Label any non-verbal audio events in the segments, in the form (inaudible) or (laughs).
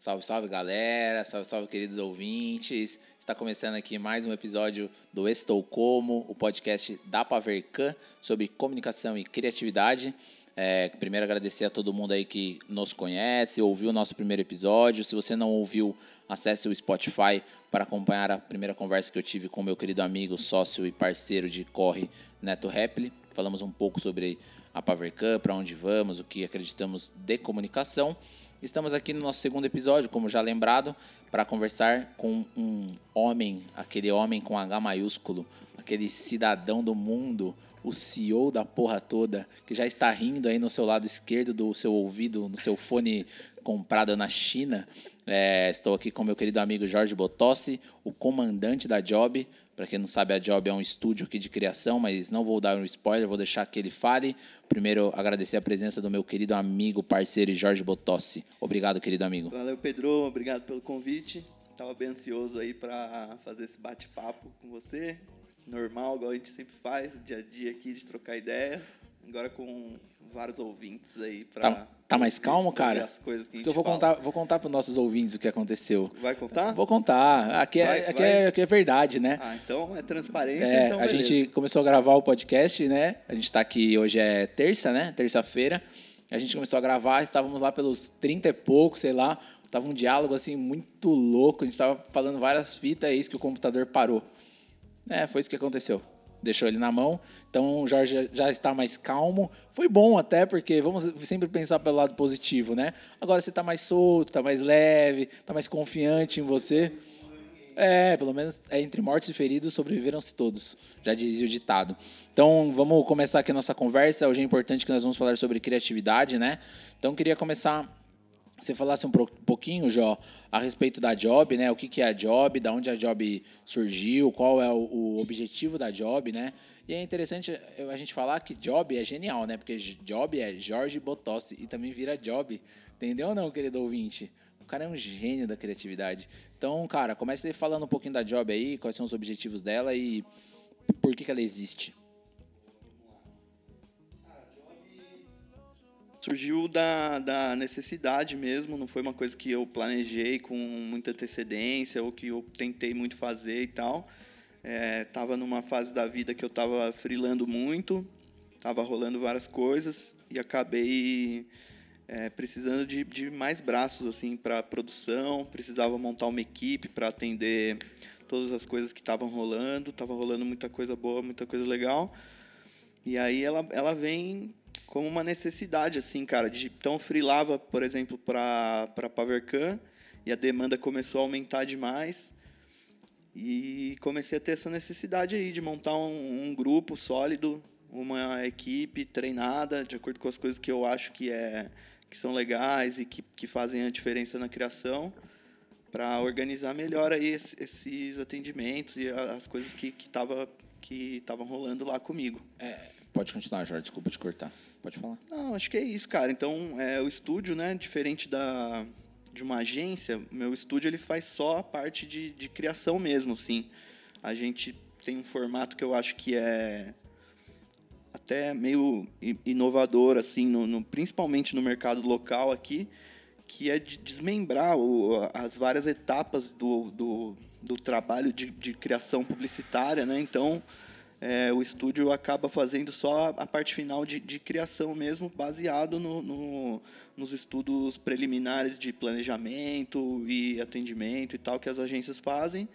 Salve, salve galera, salve, salve queridos ouvintes. Está começando aqui mais um episódio do Estou Como, o podcast da Pavercan sobre comunicação e criatividade. É, primeiro agradecer a todo mundo aí que nos conhece, ouviu o nosso primeiro episódio. Se você não ouviu, acesse o Spotify para acompanhar a primeira conversa que eu tive com meu querido amigo, sócio e parceiro de corre, Neto Repli. Falamos um pouco sobre a Pavercan, para onde vamos, o que acreditamos de comunicação. Estamos aqui no nosso segundo episódio, como já lembrado, para conversar com um homem, aquele homem com H maiúsculo, aquele cidadão do mundo, o CEO da porra toda, que já está rindo aí no seu lado esquerdo do seu ouvido, no seu fone comprado na China. É, estou aqui com meu querido amigo Jorge Botossi, o comandante da Job. Para quem não sabe, a Job é um estúdio aqui de criação, mas não vou dar um spoiler, vou deixar que ele fale. Primeiro, agradecer a presença do meu querido amigo, parceiro Jorge Botossi. Obrigado, querido amigo. Valeu, Pedro. Obrigado pelo convite. Estava bem ansioso aí para fazer esse bate-papo com você. Normal, igual a gente sempre faz, dia a dia aqui de trocar ideia. Agora com vários ouvintes aí para. Tá, tá, mais calmo, cara? As coisas que eu vou fala. contar, vou contar para os nossos ouvintes o que aconteceu. Vai contar? Vou contar. Aqui, é, Vai, aqui, vai. É, aqui é verdade, né? Ah, então é transparência. É, então a gente começou a gravar o podcast, né? A gente tá aqui, hoje é terça, né? Terça-feira. A gente começou a gravar, estávamos lá pelos 30 e pouco, sei lá. Tava um diálogo, assim, muito louco. A gente tava falando várias fitas, é isso que o computador parou. É, foi isso que aconteceu. Deixou ele na mão. Então o Jorge já está mais calmo. Foi bom até, porque vamos sempre pensar pelo lado positivo, né? Agora você está mais solto, está mais leve, está mais confiante em você. É, pelo menos é, entre mortos e feridos sobreviveram-se todos, já dizia o ditado. Então vamos começar aqui a nossa conversa. Hoje é importante que nós vamos falar sobre criatividade, né? Então queria começar você falasse um pouquinho, Jó, a respeito da Job, né? O que, é a Job, da onde a Job surgiu, qual é o, o objetivo da Job, né? E é interessante eu- a gente falar que Job é genial, né? Porque Job é Jorge Botossi e também vira Job. Entendeu ou não, querido ouvinte? O cara é um gênio da criatividade. Então, cara, comece falando um pouquinho da Job aí, quais são os objetivos dela e por que, que ela existe. Surgiu da, da necessidade mesmo, não foi uma coisa que eu planejei com muita antecedência ou que eu tentei muito fazer e tal. É, numa fase da vida que eu tava freelando muito, tava rolando várias coisas e acabei é, precisando de, de mais braços assim para produção, precisava montar uma equipe para atender todas as coisas que estavam rolando, tava rolando muita coisa boa, muita coisa legal. E aí ela, ela vem como uma necessidade, assim, cara. De, então, freelava, por exemplo, para Pavercan e a demanda começou a aumentar demais. E comecei a ter essa necessidade aí de montar um, um grupo sólido, uma equipe treinada, de acordo com as coisas que eu acho que, é, que são legais e que, que fazem a diferença na criação, para organizar melhor aí esse- esses atendimentos e as coisas que estavam que estavam rolando lá comigo. Pode continuar, Jorge, desculpa te cortar. Pode falar. Não, acho que é isso, cara. Então, é, o estúdio, né, diferente da, de uma agência, meu estúdio ele faz só a parte de, de criação mesmo, assim. A gente tem um formato que eu acho que é até meio inovador, assim, no, no- principalmente no mercado local aqui, que é de desmembrar o- as várias etapas do, do, do trabalho de, de criação publicitária, né? Então, é, o estúdio acaba fazendo só a parte final de, de criação mesmo, baseado no, no- nos estudos preliminares de planejamento e atendimento e tal que as agências fazem.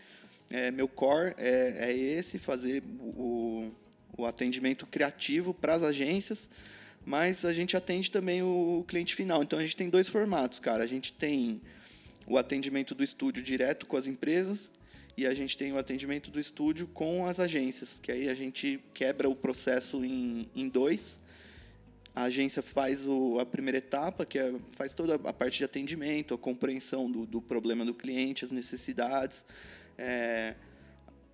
É, meu core é, é esse, fazer o, o atendimento criativo para as agências, mas a gente atende também o cliente final. Então a gente tem dois formatos, cara. A gente tem o atendimento do estúdio direto com as empresas e a gente tem o atendimento do estúdio com as agências, que aí a gente quebra o processo em, em dois. A agência faz o, a primeira etapa, que é, faz toda a parte de atendimento, a compreensão do, do problema do cliente, as necessidades. É,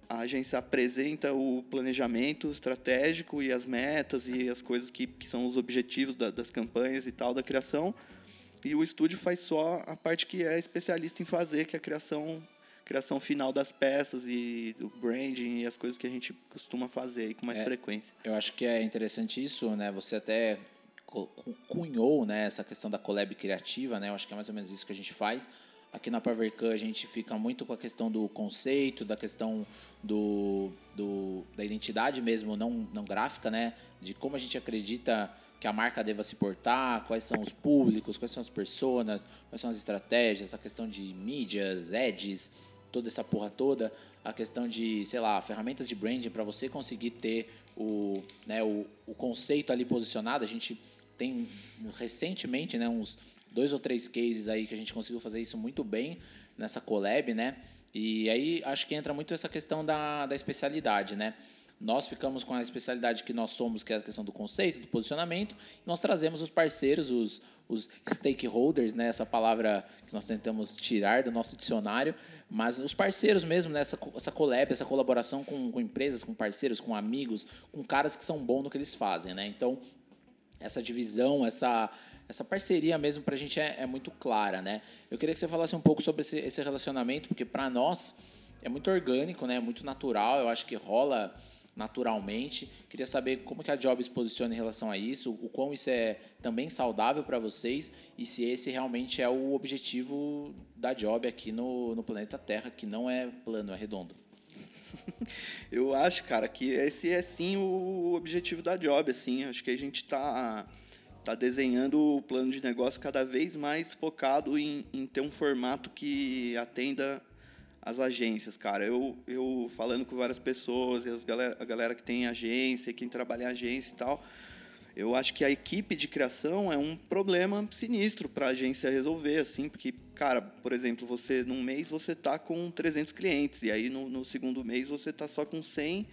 a agência apresenta o planejamento estratégico e as metas e as coisas que, que são os objetivos da- das campanhas e tal da criação. E o estúdio faz só a parte que é especialista em fazer, que é a criação criação final das peças e do branding e as coisas que a gente costuma fazer aí com mais É. frequência. Eu acho que é interessante isso, né? Você até cu- cu- cunhou, né, essa questão da collab criativa, né? Eu acho que é mais ou menos isso que a gente faz. Aqui na Pavercan a gente fica muito com a questão do conceito, da questão do, do, da identidade mesmo, não, não gráfica, né? De como a gente acredita que a marca deva se portar, quais são os públicos, quais são as pessoas, quais são as estratégias, a questão de mídias, ads, toda essa porra toda, a questão de, sei lá, ferramentas de branding para você conseguir ter o, né, o, o conceito ali posicionado. A gente tem recentemente, né, uns dois ou três cases aí que a gente conseguiu fazer isso muito bem nessa collab, né? E aí acho que entra muito essa questão da, da especialidade, né? Nós ficamos com a especialidade que nós somos, que é a questão do conceito, do posicionamento, nós trazemos os parceiros, os, os stakeholders, né? essa palavra que nós tentamos tirar do nosso dicionário, mas os parceiros mesmo, né? essa, essa collab, essa colaboração com, com empresas, com parceiros, com amigos, com caras que são bons no que eles fazem. Né? Então, essa divisão, essa, essa parceria mesmo para a gente é, é, muito clara, né? Eu queria que você falasse um pouco sobre esse, esse relacionamento, porque para nós é muito orgânico, né? Muito natural. Eu acho que rola naturalmente. Queria saber como que a Job se posiciona em relação a isso, o quão isso é também saudável para vocês e se esse realmente é o objetivo da Job aqui no, no planeta Terra, que não é plano, é redondo. (laughs) Eu acho, cara, que esse é sim o objetivo da Job, assim. Acho que a gente está tá desenhando o plano de negócio cada vez mais focado em, em ter um formato que atenda as agências, cara. Eu, eu falando com várias pessoas, e as galera, a galera que tem agência, quem trabalha em agência e tal, eu acho que a equipe de criação é um problema sinistro para a agência resolver, assim, porque, cara, por exemplo, você num mês você tá com 300 clientes, e aí no, no segundo mês você tá só com 100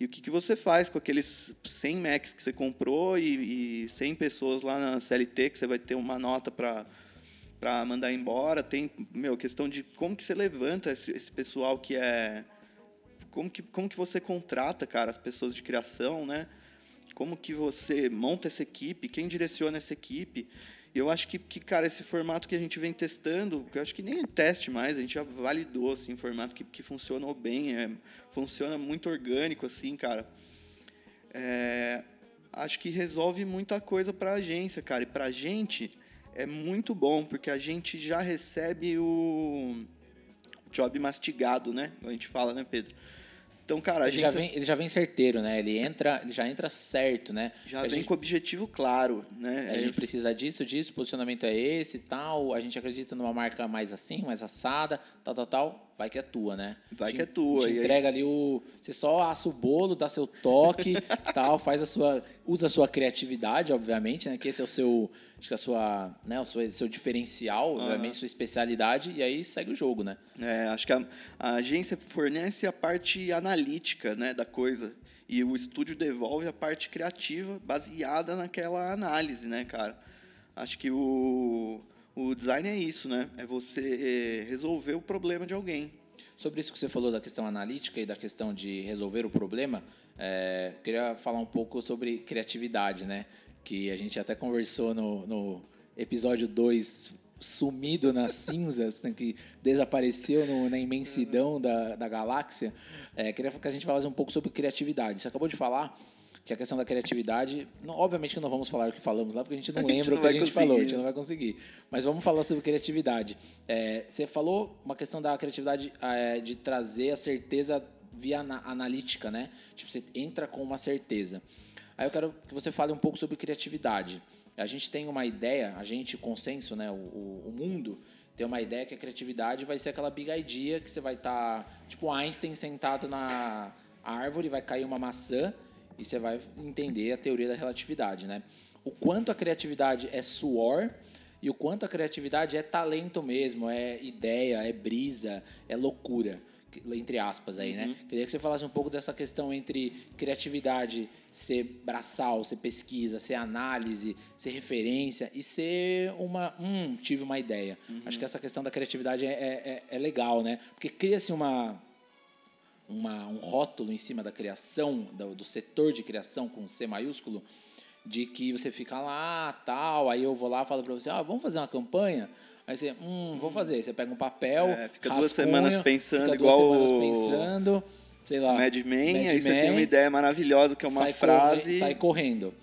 e o que, que você faz com aqueles 100 Macs que você comprou e, e 100 pessoas lá na CLT que você vai ter uma nota para para mandar embora? Tem, meu, questão de como que você levanta esse, esse, pessoal que é como que como que você contrata, cara, as pessoas de criação, né? Como que você monta essa equipe? Quem direciona essa equipe? Eu acho que, que, cara, esse formato que a gente vem testando, eu acho que nem é teste mais, a gente já validou, assim, formato que, que funcionou bem, é, funciona muito orgânico, assim, cara. É, acho que resolve muita coisa para a agência, cara. E para a gente é muito bom, porque a gente já recebe o job mastigado, né? A gente fala, né, Pedro? Então, cara, a ele gente... já vem, ele já vem certeiro, né? Ele entra, ele já entra certo, né? Já a vem gente... com objetivo claro, né? A é gente precisa disso, disso, posicionamento é esse, tal. A gente acredita numa marca mais assim, mais assada, tal, tal, tal vai que é tua, né? Vai te, que é tua. Te entrega aí... ali o. Você só assa o bolo, dá seu toque, (laughs) tal, faz a sua. Usa a sua criatividade, obviamente, né? Que esse é o seu. Acho que a sua. Né, o seu, seu diferencial, uhum. obviamente, sua especialidade, e aí segue o jogo, né? É, acho que a, a agência fornece a parte analítica né, da coisa. E o estúdio devolve a parte criativa baseada naquela análise, né, cara? Acho que o o design é isso, né? É você eh, resolver o problema de alguém. Sobre isso que você falou da questão analítica e da questão de resolver o problema, é, queria falar um pouco sobre criatividade, né? Que a gente até conversou no, no episódio 2, sumido nas (laughs) cinzas, né? que desapareceu no, na imensidão da, da galáxia. É, queria que a gente falasse um pouco sobre criatividade. Você acabou de falar que a questão da criatividade, não, obviamente que não vamos falar o que falamos lá, porque a gente (laughs) não a lembra gente não o que a gente conseguir. falou, a gente não vai conseguir. Mas vamos falar sobre criatividade. É, você falou uma questão da criatividade é, de trazer a certeza via analítica, né? Tipo, você entra com uma certeza. Aí eu quero que você fale um pouco sobre criatividade. A gente tem uma ideia, a gente, consenso, né? O, o, o mundo tem uma ideia que a criatividade vai ser aquela big idea que você vai estar, tá, tipo Einstein sentado na árvore, vai cair uma maçã e você vai entender a teoria da relatividade, né? O quanto a criatividade é suor e o quanto a criatividade é talento mesmo, é ideia, é brisa, é loucura, entre aspas aí, né? uhum. Queria que você falasse um pouco dessa questão entre criatividade ser braçal, ser pesquisa, ser análise, ser referência e ser uma, hum, tive uma ideia. Uhum. Acho que essa questão da criatividade é, é, é legal, né? Porque cria-se uma uma, um rótulo em cima da criação, do, do, setor de criação com C maiúsculo, de que você fica lá, tal, aí eu vou lá e falo para você, ah, vamos fazer uma campanha? Aí você, hum, vou fazer. Você pega um papel, é, fica rascunha, duas semanas pensando, fica duas igual semanas pensando, sei lá. Mad Men, Mad aí Man, você tem uma ideia maravilhosa que é uma sai frase. Corre, sai correndo.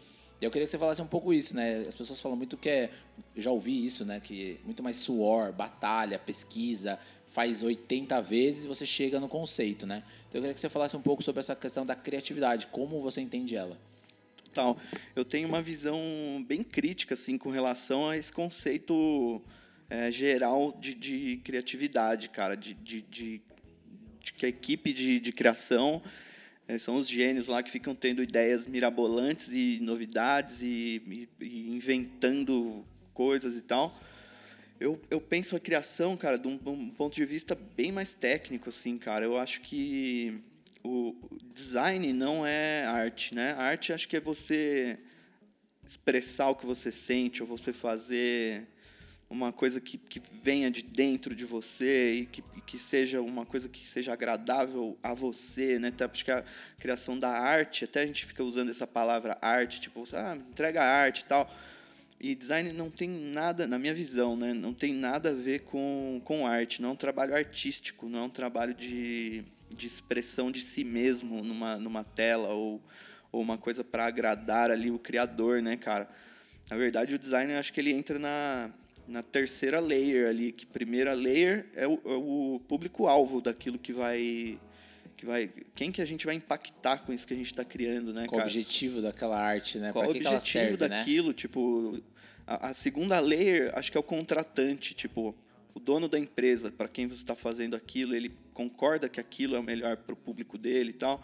E eu queria que você falasse um pouco isso, né? As pessoas falam muito que é. Eu já ouvi isso, né? Que é muito mais suor, batalha, pesquisa, faz 80 vezes você chega no conceito, né? Então eu queria que você falasse um pouco sobre essa questão da criatividade, como você entende ela. Total. Eu tenho uma visão bem crítica, assim, com relação a esse conceito é, geral de, de, criatividade, cara, de, de, de, de que a equipe de, de criação é, são os gênios lá que ficam tendo ideias mirabolantes e novidades e, e, e inventando coisas e tal. Eu, eu penso a criação, cara, de um, um, ponto de vista bem mais técnico, assim, cara. Eu acho que o design não é arte, né? A arte acho que é você expressar o que você sente ou você fazer uma coisa que, que venha de dentro de você e que, que seja uma coisa que seja agradável a você, né? Até porque a criação da arte, até a gente fica usando essa palavra arte, tipo, ah, entrega arte e tal. E design não tem nada, na minha visão, né? Não tem nada a ver com, com arte, não é um trabalho artístico, não é um trabalho de, de expressão de si mesmo numa, numa tela ou, ou uma coisa para agradar ali o criador, né, cara? Na verdade, o design, eu acho que ele entra na, na terceira layer ali, que primeira layer é o, é o público-alvo daquilo que vai que vai quem que a gente vai impactar com isso que a gente está criando, né, Qual cara? o objetivo daquela arte, né? Qual o objetivo serve, né? daquilo, né? tipo a, a, segunda layer acho que é o contratante, tipo o dono da empresa, para quem você está fazendo aquilo, ele concorda que aquilo é o melhor para o público dele e tal.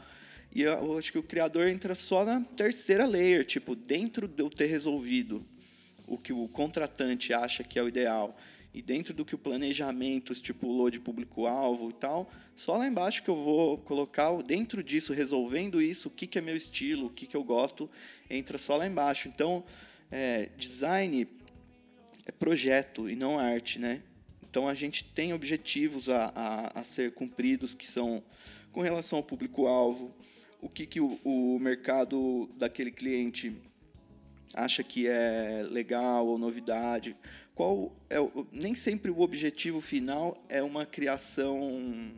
E eu acho que o criador entra só na terceira layer, tipo dentro de eu ter resolvido o que o contratante acha que é o ideal e dentro do que o planejamento estipulou de público-alvo e tal, só lá embaixo que eu vou colocar dentro disso, resolvendo isso, o que, que é meu estilo, o que, que eu gosto, entra só lá embaixo. Então, é, design é projeto e não arte, né? Então, a gente tem objetivos a, a, a ser cumpridos que são com relação ao público-alvo, o que, que o, o mercado daquele cliente acha que é legal ou novidade. Qual é o, nem sempre o objetivo final é uma criação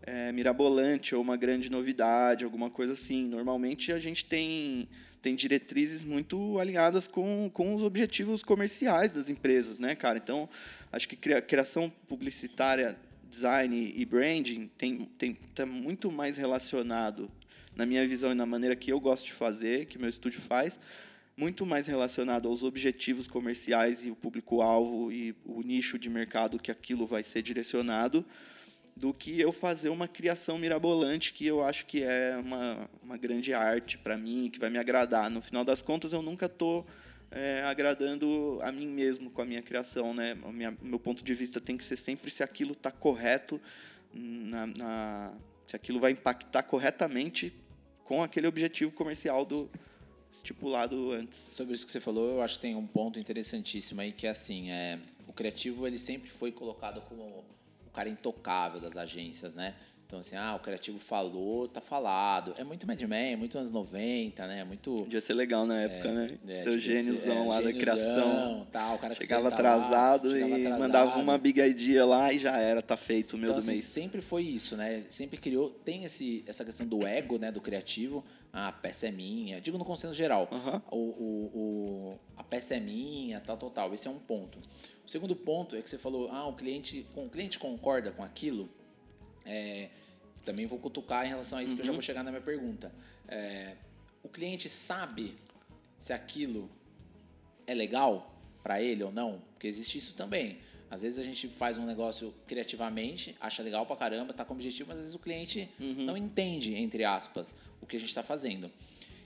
é, mirabolante ou uma grande novidade, alguma coisa assim. Normalmente a gente tem tem diretrizes muito alinhadas com, com os objetivos comerciais das empresas, né, cara? Então, acho que criação publicitária, design e branding tem tem tá muito mais relacionado na minha visão e na maneira que eu gosto de fazer, que meu estúdio faz, muito mais relacionado aos objetivos comerciais e o público-alvo e o nicho de mercado que aquilo vai ser direcionado, do que eu fazer uma criação mirabolante que eu acho que é uma, uma grande arte para mim, que vai me agradar. No final das contas, eu nunca estou é, agradando a mim mesmo com a minha criação. Né? Minha, meu ponto de vista tem que ser sempre se aquilo está correto, na, na, se aquilo vai impactar corretamente com aquele objetivo comercial do, estipulado antes. Sobre isso que você falou, eu acho que tem um ponto interessantíssimo aí que é assim, é, o criativo ele sempre foi colocado como o cara intocável das agências, né? Então, assim, ah, o criativo falou, tá falado. É muito Mad Men, é muito anos 90, né? Muito. Podia ser legal na época, é, né? É, Seu gêniozão é, lá da criação. Tal, o cara chegava atrasado lá, e chegava atrasado. mandava uma big idea lá e já era, tá feito o meu então, do assim, mês. Sempre foi isso, né? Sempre criou. Tem esse, essa questão do ego, né? Do criativo. Ah, a peça é minha. Digo no consenso geral. O, o, o, a peça é minha, tal, tal, tal. Esse é um ponto. O segundo ponto é que você falou, ah, o cliente, o cliente concorda com aquilo. É, também vou cutucar em relação a isso, uhum. que eu já uhum. vou chegar na minha pergunta. É, o cliente sabe se aquilo é legal para ele ou não? Porque existe isso também. Às vezes a gente faz um negócio criativamente, acha legal pra caramba, tá com objetivo, mas às vezes o cliente uhum. não entende, entre aspas, o que a gente está fazendo.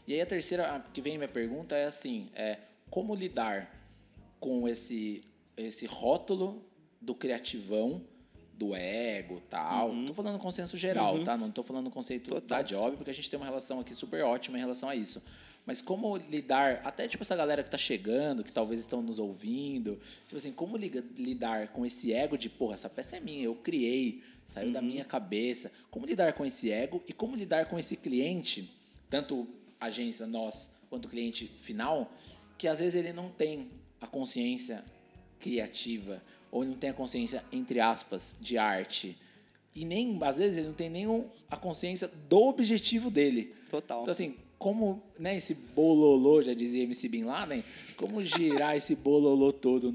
E aí a terceira que vem minha pergunta é assim, é como lidar com esse esse rótulo do criativão do ego tal. Uhum. Tô falando consenso geral, uhum. tá? Não tô falando conceito Total. da job, porque a gente tem uma relação aqui super ótima em relação a isso. Mas como lidar, até tipo essa galera que tá chegando, que talvez estão nos ouvindo, tipo assim, como lidar com esse ego de, porra, essa peça é minha, eu criei, saiu uhum. da minha cabeça. Como lidar com esse ego e como lidar com esse cliente, tanto agência, nós, quanto cliente final, que às vezes ele não tem a consciência criativa ou não tem a consciência, entre aspas, de arte. E nem, às vezes, ele não tem nem a consciência do objetivo dele. Total. Então, assim, como, né, esse bololô, já dizia MC Bin Laden, como girar esse bololô todo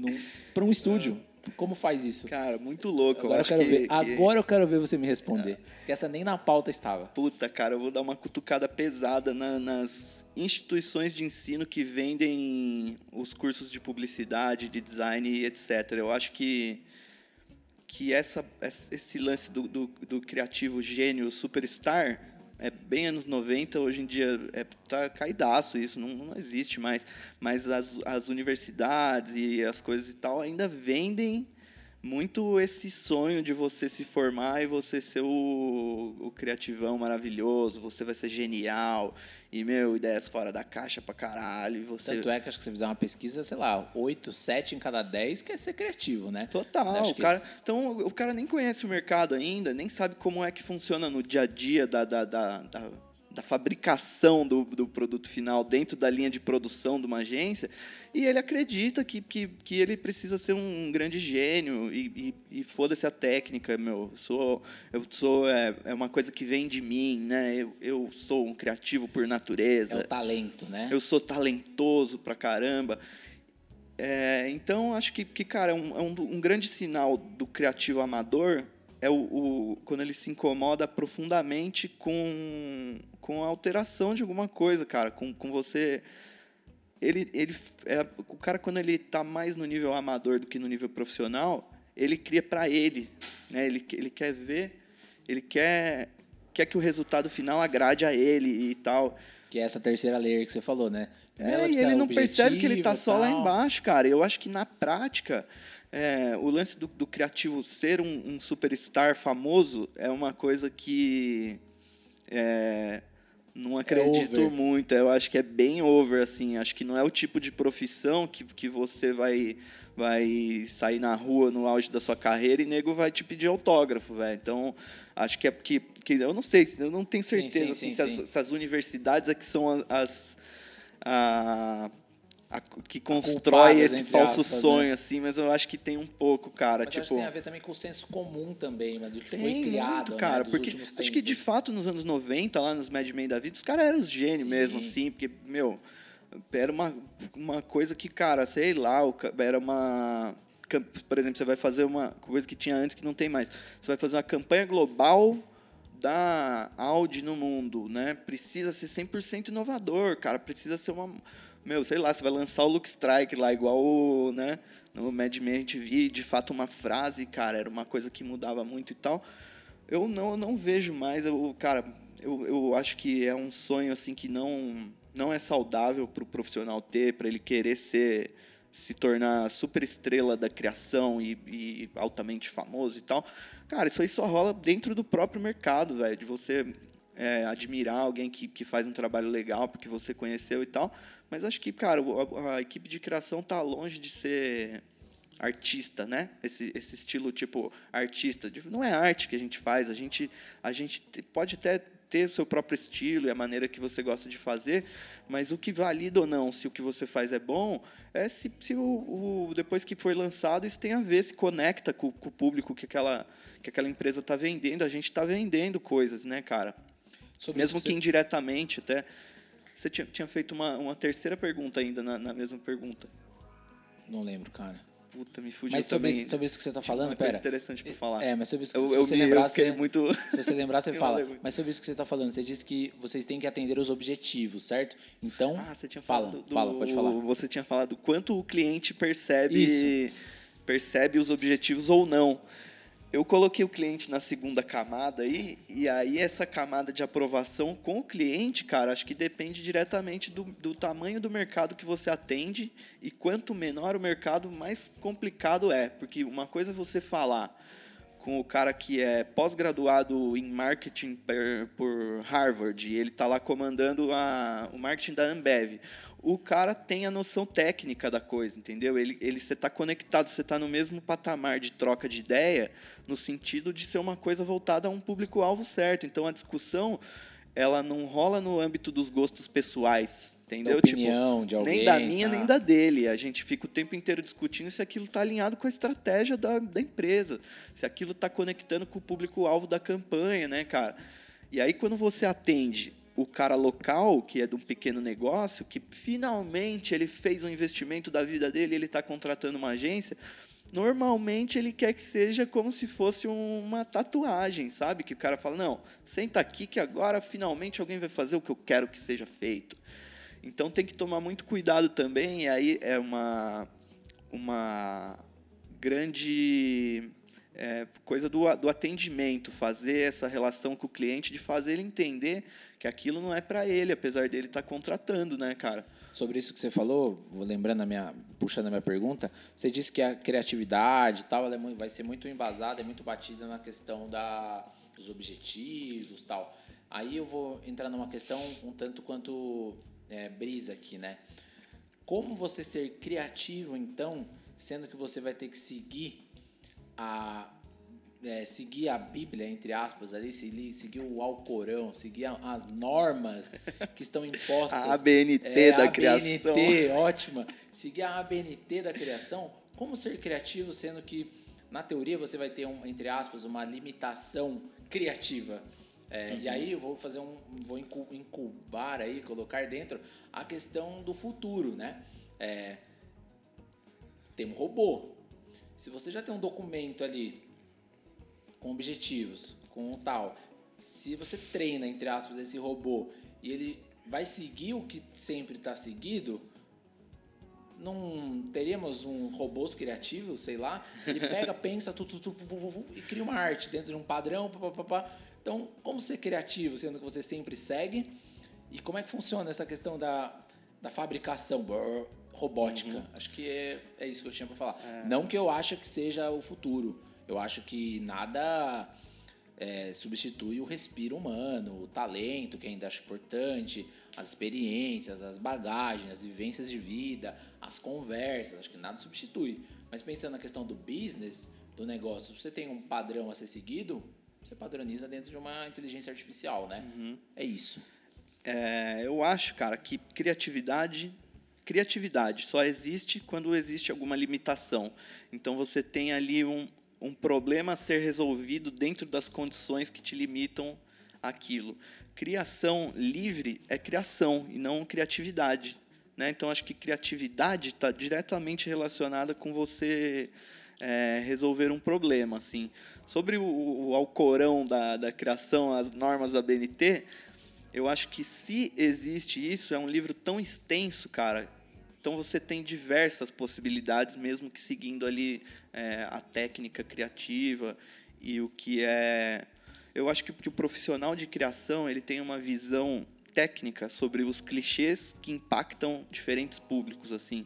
para um estúdio? Como faz isso? Cara, muito louco. Agora eu, acho quero que, ver. que- Agora eu quero ver você me responder. Que essa nem na pauta estava. Puta, cara, eu vou dar uma cutucada pesada na- nas instituições de ensino que vendem os cursos de publicidade, de design etc. Eu acho que, que essa, esse lance do, do, do criativo gênio superstar é bem anos 90, hoje em dia é, tá caidaço isso, não, não existe mais. Mas as, as universidades e as coisas e tal ainda vendem muito esse sonho de você se formar e você ser o, o criativão maravilhoso, você vai ser genial, e, meu, ideias fora da caixa pra caralho, e você... Tanto é que acho que você fizer uma pesquisa, sei lá, 8, 7 em cada 10 quer ser criativo, né? Total, Acho o que cara, esse- então o cara nem conhece o mercado ainda, nem sabe como é que funciona no dia a dia da, da, da, da, da fabricação do, do produto final dentro da linha de produção de uma agência, e ele acredita que, que, que ele precisa ser um grande gênio, e, e, e foda-se a técnica, meu, eu sou, eu sou é, é uma coisa que vem de mim, né, eu, eu sou um criativo por É natureza, o talento, né? eu sou talentoso pra caramba. É, então, acho que, que cara, é um, é um, um grande sinal do criativo amador é o, o- quando ele se incomoda profundamente com, com a alteração de alguma coisa, cara, com, com você... Ele, ele, é, o cara, quando ele tá mais no nível amador do que no nível profissional, ele cria para ele, né? Ele, ele quer ver, ele quer, quer que o resultado final agrade a ele e tal. Que é essa terceira layer que você falou, né? É, e ele não percebe que ele tá só lá embaixo, cara. Eu acho que na prática, é, o lance do, do criativo ser um, um superstar famoso é uma coisa que é, não acredito over. muito. Eu acho que é bem over, assim. Acho que não é o tipo de profissão que, que você vai, vai sair na rua no auge da sua carreira e nego vai te pedir autógrafo, velho. Então, acho que é porque... Que, eu não sei, eu não tenho Sim, certeza sim, assim, sim, se, as, sim. se as universidades é que são a- as... a- a- que constrói Culpadas, esse falso aspas, né? sonho, assim, mas eu acho que tem um pouco, cara. Mas eu acho tipo, que tem a ver também com o senso comum também, do que foi tem criado, muito, né, cara, dos porque acho que de tempos. fato nos anos 90, lá nos Mad Men da vida, os caras eram os gênios Sim. mesmo, assim, porque, meu, era uma, uma coisa que, cara, sei lá, era uma. Por exemplo, você vai fazer uma coisa que tinha antes que não tem mais. Você vai fazer uma campanha global da Audi no mundo, né? Precisa ser 100% inovador, cara. Precisa ser uma. Meu, sei lá, você vai lançar o Look Strike lá, igual o, né? No Mad Men a gente de fato uma frase, cara, era uma coisa que mudava muito e tal. Eu não, eu não vejo mais, eu, cara, eu, eu acho que é um sonho assim que não não é saudável para o profissional ter, para ele querer ser se tornar super estrela da criação e, e altamente famoso e tal. Cara, isso aí só rola dentro do próprio mercado, velho, de você é, admirar alguém que, que faz um trabalho legal porque você conheceu e tal. Mas acho que, cara, a, a equipe de criação tá longe de ser artista, né? Esse, esse estilo tipo artista. Não é arte que a gente faz, a gente, a gente te- pode até ter o seu próprio estilo e a maneira que você gosta de fazer, mas o que valida ou não, se o que você faz é bom, é se, se o, o- depois que foi lançado isso tem a ver, se conecta com, com o público que aquela, que aquela empresa está vendendo. A gente está vendendo coisas, né, cara? Sobre Mesmo que indiretamente até. Você tinha, tinha feito uma, uma terceira pergunta ainda na, na mesma pergunta. Não lembro, cara. Puta, me fugiu Mas sobre também. isso, sobre isso que você tá Tinha falando, uma coisa pera. interessante pra falar. É, mas sobre isso que eu, se eu você me, lembrar, você, muito... (laughs) se você lembrar, você fala. lembro. Mas sobre isso que você tá falando, você disse que vocês têm que atender os objetivos, certo? Então, Ah, você tinha fala, falado do, fala, pode falar. Você tinha falado do quanto o cliente percebe Isso. percebe os objetivos ou não. Eu coloquei o cliente na segunda camada aí, e aí essa camada de aprovação com o cliente, cara, acho que depende diretamente do, do tamanho do mercado que você atende, e quanto menor o mercado, mais complicado é. Porque uma coisa é você falar com o cara que é pós-graduado em marketing por Harvard, e ele está lá comandando a, o marketing da Ambev. O cara tem a noção técnica da coisa, entendeu? Ele, ele você está conectado, você está no mesmo patamar de troca de ideia, no sentido de ser uma coisa voltada a um público-alvo certo. Então a discussão ela não rola no âmbito dos gostos pessoais, Da entendeu? Tipo, opinião de alguém. nem da minha, tá? nem da dele. A gente fica o tempo inteiro discutindo se aquilo está alinhado com a estratégia da, da empresa, se aquilo está conectando com o público-alvo da campanha, né, cara? E aí, quando você atende o cara local, que é de um pequeno negócio, que finalmente ele fez um investimento da vida dele, ele está contratando uma agência, normalmente ele quer que seja como se fosse uma tatuagem, sabe? Que o cara fala: não, senta aqui que agora finalmente alguém vai fazer o que eu quero que seja feito. Então tem que tomar muito cuidado também, e aí é uma, uma grande é, coisa do, do atendimento, fazer essa relação com o cliente, de fazer ele entender que aquilo não é para ele, apesar dele estar tá contratando, né, cara? Sobre isso que você falou, lembrando a minha, puxando a minha pergunta, você disse que a criatividade e tal, é vai ser muito embasada, é muito batida na questão da, dos objetivos tal. Aí eu vou entrar numa questão um tanto quanto é, brisa aqui, né? Como você ser criativo, então, sendo que você vai ter que seguir a é, seguir a Bíblia, entre aspas, ali, seguir o Alcorão, seguir as normas que estão (laughs) impostas. a ABNT é, da a criação. (laughs) ABNT, ótima. Seguir a ABNT da criação. Como ser criativo, sendo que, na teoria, você vai ter, um, entre aspas, uma limitação criativa. É, uhum. E aí eu vou fazer um. vou incubar aí, colocar dentro a questão do futuro, né? É, tem um robô. Se você já tem um documento ali com objetivos, com tal, se você treina, entre aspas, esse robô e ele vai seguir o que sempre está seguido, não teríamos um robôs criativo, sei lá? Ele pega, (laughs) pensa, tu, tu, tu, e cria uma arte dentro de um padrão. Pá, pá, pá, Então, como ser criativo, sendo que você sempre segue? E como é que funciona essa questão da, da fabricação? Brrr, robótica. Uhum. Acho que é, é isso que eu tinha para falar. É. Não que eu ache que seja o futuro. Eu acho que nada é, substitui o respiro humano, o talento, que ainda acho importante, as experiências, as bagagens, as vivências de vida, as conversas. Acho que nada substitui. Mas pensando na questão do business, do negócio, se você tem um padrão a ser seguido, você padroniza dentro de uma inteligência artificial, né? Uhum. É isso. É, eu acho, cara, que criatividade criatividade só existe quando existe alguma limitação. Então você tem ali um, um problema a ser resolvido dentro das condições que te limitam aquilo. Criação livre é criação e não criatividade. Né? Então acho que criatividade está diretamente relacionada com você é, resolver um problema. Assim. Sobre o, o Alcorão da, da criação, as normas da BNT, eu acho que se existe isso, é um livro tão extenso, cara. Então você tem diversas possibilidades, mesmo que seguindo ali é, a técnica criativa e o que é. Eu acho que, que o profissional de criação ele tem uma visão técnica sobre os clichês que impactam diferentes públicos, assim.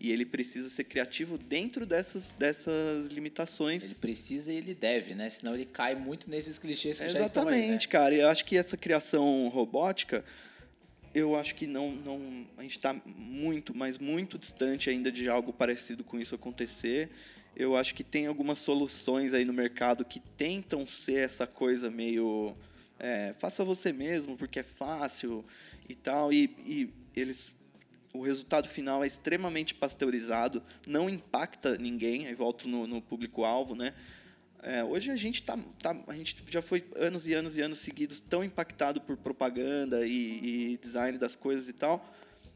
E ele precisa ser criativo dentro dessas, dessas limitações. Ele precisa e ele deve, né? Senão ele cai muito nesses clichês que é, já estão aí, Exatamente, né? cara. Eu acho que essa criação robótica, eu acho que não, não a gente está muito, mas muito distante ainda de algo parecido com isso acontecer. Eu acho que tem algumas soluções aí no mercado que tentam ser essa coisa meio é, faça você mesmo porque é fácil e tal e, e eles o resultado final é extremamente pasteurizado, não impacta ninguém, aí volto no, no público-alvo, né? É, hoje a gente tá, tá, a gente já foi anos e anos e anos seguidos tão impactado por propaganda e, e, design das coisas e tal,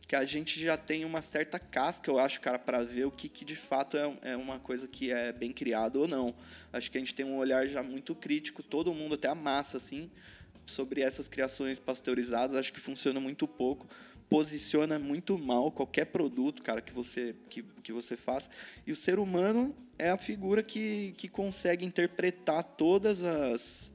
que a gente já tem uma certa casca, eu acho, cara, para ver o que, que de fato é, é, uma coisa que é bem criado ou não. Acho que a gente tem um olhar já muito crítico, todo mundo, até a massa, assim, sobre essas criações pasteurizadas. Acho que funciona muito pouco posiciona muito mal qualquer produto, cara, que você, que, que você faça. E o ser humano é a figura que, que consegue interpretar todas as...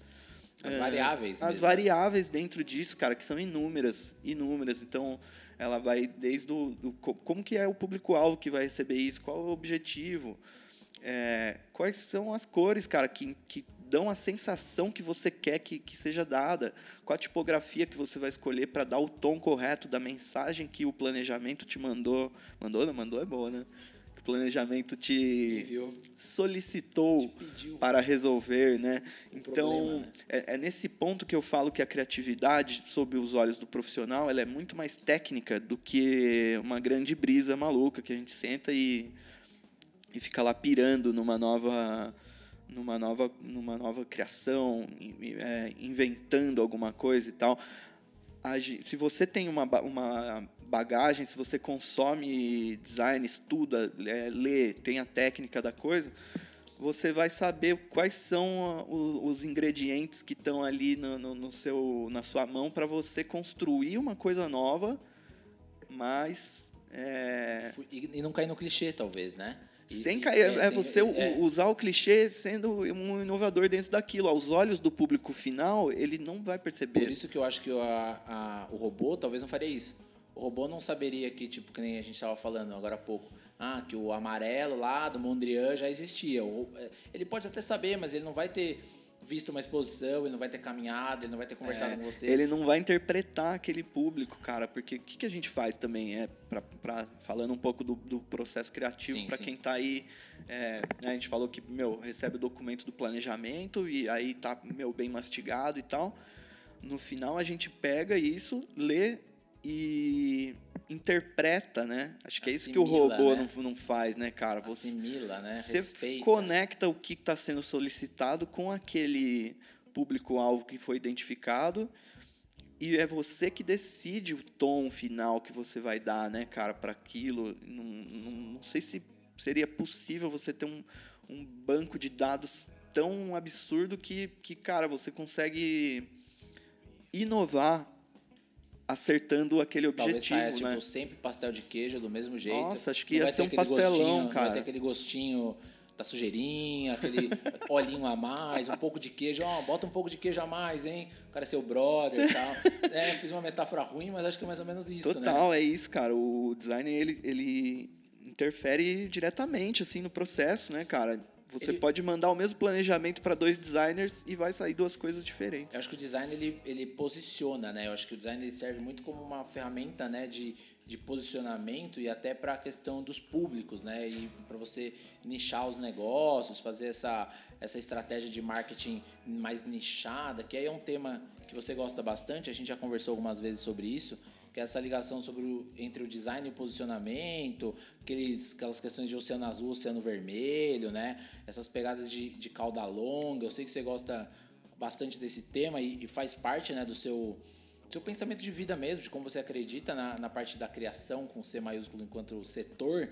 As é, variáveis. As mesmo. variáveis dentro disso, cara, que são inúmeras, inúmeras. Então, ela vai desde o... Do, como que é o público-alvo que vai receber isso? Qual é o objetivo? É, quais são as cores, cara, que, que dão a sensação que você quer que, que seja dada, qual a tipografia que você vai escolher para dar o tom correto da mensagem que o planejamento te mandou. Mandou, não mandou é boa, né? Planejamento te solicitou te para resolver, né? Um então, problema, né? É, é, nesse ponto que eu falo que a criatividade, sob os olhos do profissional, ela é muito mais técnica do que uma grande brisa maluca que a gente senta e, e fica lá pirando numa nova numa nova, numa nova criação, é, inventando alguma coisa e tal. se você tem uma, uma bagagem, se você consome design, estuda, é, lê, tem a técnica da coisa, você vai saber quais são a- o- os ingredientes que estão ali no, no- no seu, na sua mão para você construir uma coisa nova, mas é, E, não cair no clichê, talvez, né? E- sem e- cair. É, sem- você u- é, usar o clichê sendo um inovador dentro daquilo. Aos olhos do público final, ele não vai perceber. Por isso que eu acho que a- a- o robô talvez não faria isso. O robô não saberia que, tipo, que nem a gente estava falando agora há pouco, ah, que o amarelo lá do Mondrian já existia. É, ele pode até saber, mas ele não vai ter visto uma exposição, ele não vai ter caminhado, ele não vai ter conversado É, com você. Ele não vai interpretar aquele público, cara, porque o que, que a gente faz também é pra, pra- falando um pouco do, do processo criativo para quem tá aí, é, né, a gente falou que meu recebe o documento do planejamento e aí tá meu bem mastigado e tal. No final a gente pega isso, lê e interpreta, né? Acho que é isso que o robô né? não, não faz, né, cara? Você, Assimila, né? você Respeita. conecta o que está sendo solicitado com aquele público-alvo que foi identificado e é você que decide o tom final que você vai dar, né, cara, para aquilo. Não, não, não sei se seria possível você ter um, um banco de dados tão absurdo que, que, cara, você consegue inovar acertando aquele Talvez objetivo, saia, tipo, né? sempre pastel de queijo do mesmo jeito. Nossa, acho que ia vai ser ter um aquele pastelão, gostinho, Não vai cara. ter aquele gostinho da sujeirinha, aquele (laughs) olhinho a mais, um pouco de queijo. Ó, bota um pouco de queijo a mais, hein? O cara é seu brother e tal. (laughs) É, fiz uma metáfora ruim, mas acho que é mais ou menos isso, né? Total, é isso, cara. O design, ele, ele interfere diretamente, assim, no processo, né, cara? Você Ele- pode mandar o mesmo planejamento para dois designers e vai sair duas coisas diferentes. Eu acho que o design ele, ele posiciona, né? Eu acho que o design ele serve muito como uma ferramenta, né, de, de posicionamento e até para a questão dos públicos, né? E para você nichar os negócios, fazer essa essa estratégia de marketing mais nichada, que aí é um tema que você gosta bastante. A gente já conversou algumas vezes sobre isso, que é essa ligação sobre o, entre o design e o posicionamento, aqueles, aquelas questões de oceano azul, oceano vermelho, né? Essas pegadas de, de cauda longa. Eu sei que você gosta bastante desse tema e, e faz parte né, do seu, seu pensamento de vida mesmo, de como você acredita na, na parte da criação com C maiúsculo enquanto setor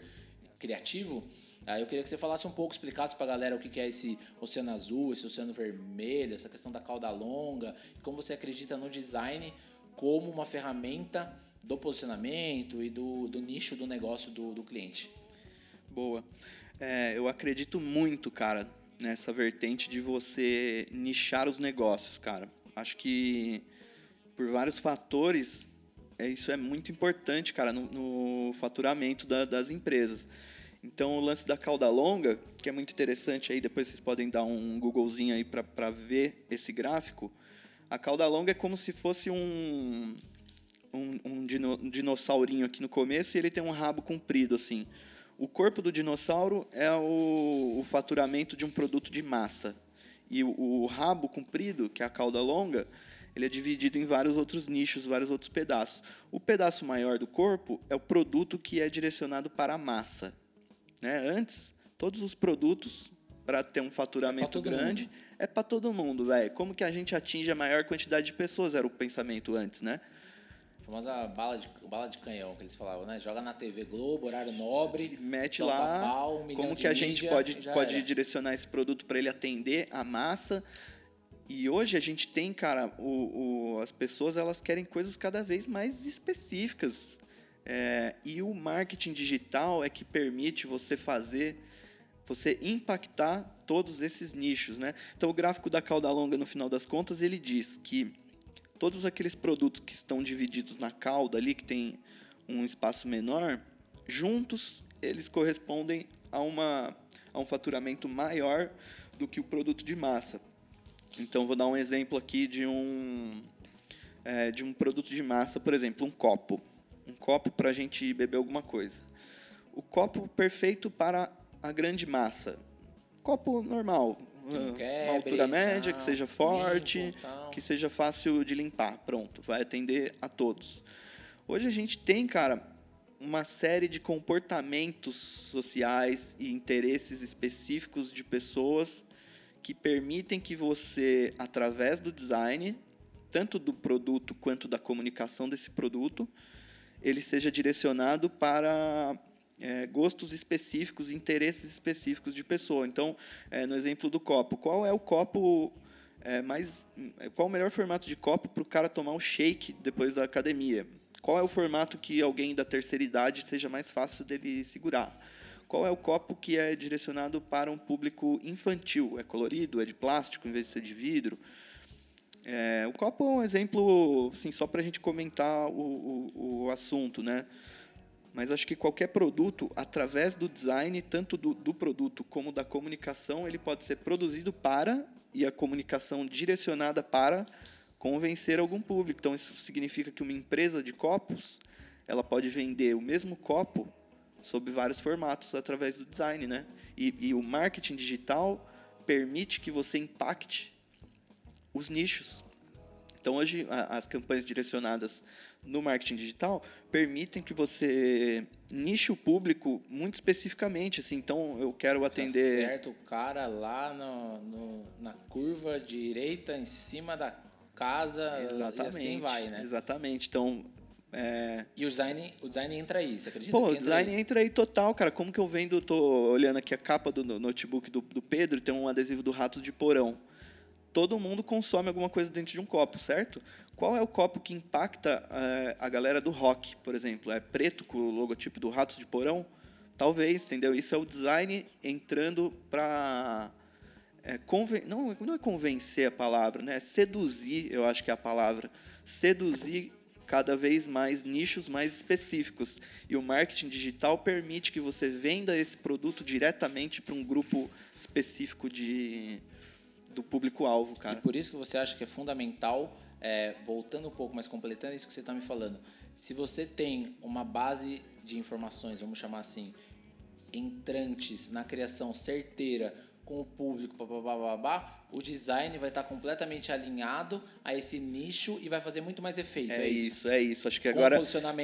criativo. Aí eu queria que você falasse um pouco, explicasse pra galera o que é esse oceano azul, esse oceano vermelho, essa questão da cauda longa, como você acredita no design como uma ferramenta do posicionamento e do, do nicho do negócio do, do cliente. Boa. É, eu acredito muito, cara, nessa vertente de você nichar os negócios, cara. Acho que por vários fatores, é, isso é muito importante, cara, no, no faturamento da- das empresas. Então, o lance da cauda longa, que é muito interessante aí, depois vocês podem dar um Googlezinho aí para ver esse gráfico. A cauda longa é como se fosse um, um, um dino- um dinossaurinho aqui no começo e ele tem um rabo comprido, assim. O corpo do dinossauro é o, o faturamento de um produto de massa. E o, o rabo comprido, que é a cauda longa, ele é dividido em vários outros nichos, vários outros pedaços. O pedaço maior do corpo é o produto que é direcionado para a massa. Né? Antes, todos os produtos, para ter um faturamento todo grande, mundo. é para todo mundo, velho. Como que a gente atinge a maior quantidade de pessoas? Era o pensamento antes, né? A famosa bala de, bala de canhão que eles falavam, né? Joga na TV Globo, horário nobre, mete lá pau, um como que a gente mídia, pode, pode era. direcionar esse produto para ele atender a massa. E hoje a gente tem, cara, o, o- as pessoas elas querem coisas cada vez mais específicas. É, e o marketing digital é que permite você fazer, você impactar todos esses nichos, né? Então o gráfico da cauda longa, no final das contas, ele diz que todos aqueles produtos que estão divididos na cauda ali, que tem um espaço menor, juntos eles correspondem a, uma, a um faturamento maior do que o produto de massa. Então, vou dar um exemplo aqui de um, é, de um produto de massa, por exemplo, um copo. Um copo para a gente beber alguma coisa. O copo perfeito para a grande massa. Copo normal. Que não ah, quebre, uma altura média, que tal, seja forte, que seja fácil de limpar. Pronto, vai atender a todos. Hoje a gente tem, cara, uma série de comportamentos sociais e interesses específicos de pessoas que permitem que você, através do design, tanto do produto quanto da comunicação desse produto, ele seja direcionado para é, gostos específicos, interesses específicos de pessoa. Então, é, no exemplo do copo, qual é o copo é, mais, qual o melhor formato de copo para o cara tomar um shake depois da academia? Qual é o formato que alguém da terceira idade seja mais fácil dele segurar? Qual é o copo que é direcionado para um público infantil? É colorido? É de plástico em vez de ser de vidro? É, o copo é um exemplo, assim, só para a gente comentar o, o, o assunto, né? Mas acho que qualquer produto, através do design, tanto do, do, produto como da comunicação, ele pode ser produzido para e a comunicação direcionada para convencer algum público. Então, isso significa que uma empresa de copos, ela pode vender o mesmo copo sob vários formatos através do design, né? E, e o marketing digital permite que você impacte os nichos. Então, hoje, as campanhas direcionadas no marketing digital permitem que você niche o público muito especificamente. Assim, então, eu quero atender. Certo, o cara lá no, no, na curva direita, em cima da casa, Exatamente. e assim vai, né? Exatamente. Então. É... E o design, o design entra aí, você acredita? Pô, o design aí? entra aí total, cara. Como que eu vendo, tô olhando aqui a capa do notebook do, do Pedro, tem um adesivo do Ratos de Porão todo mundo consome alguma coisa dentro de um copo, certo? Qual é o copo que impacta uh, a galera do rock, por exemplo? É preto com o logotipo do Ratos de Porão? Talvez, entendeu? Isso é o design entrando para é, não, não é convencer a palavra, né? É seduzir, eu acho que é a palavra. Seduzir cada vez mais nichos mais específicos. E o marketing digital permite que você venda esse produto diretamente para um grupo específico de, do público-alvo, cara. E por isso que você acha que é fundamental, é, voltando um pouco, mas completando isso que você está me falando, se você tem uma base de informações, vamos chamar assim, entrantes na criação certeira com o público, babá, o design vai estar completamente alinhado a esse nicho e vai fazer muito mais efeito. É, é isso? isso? é isso. Acho que com agora,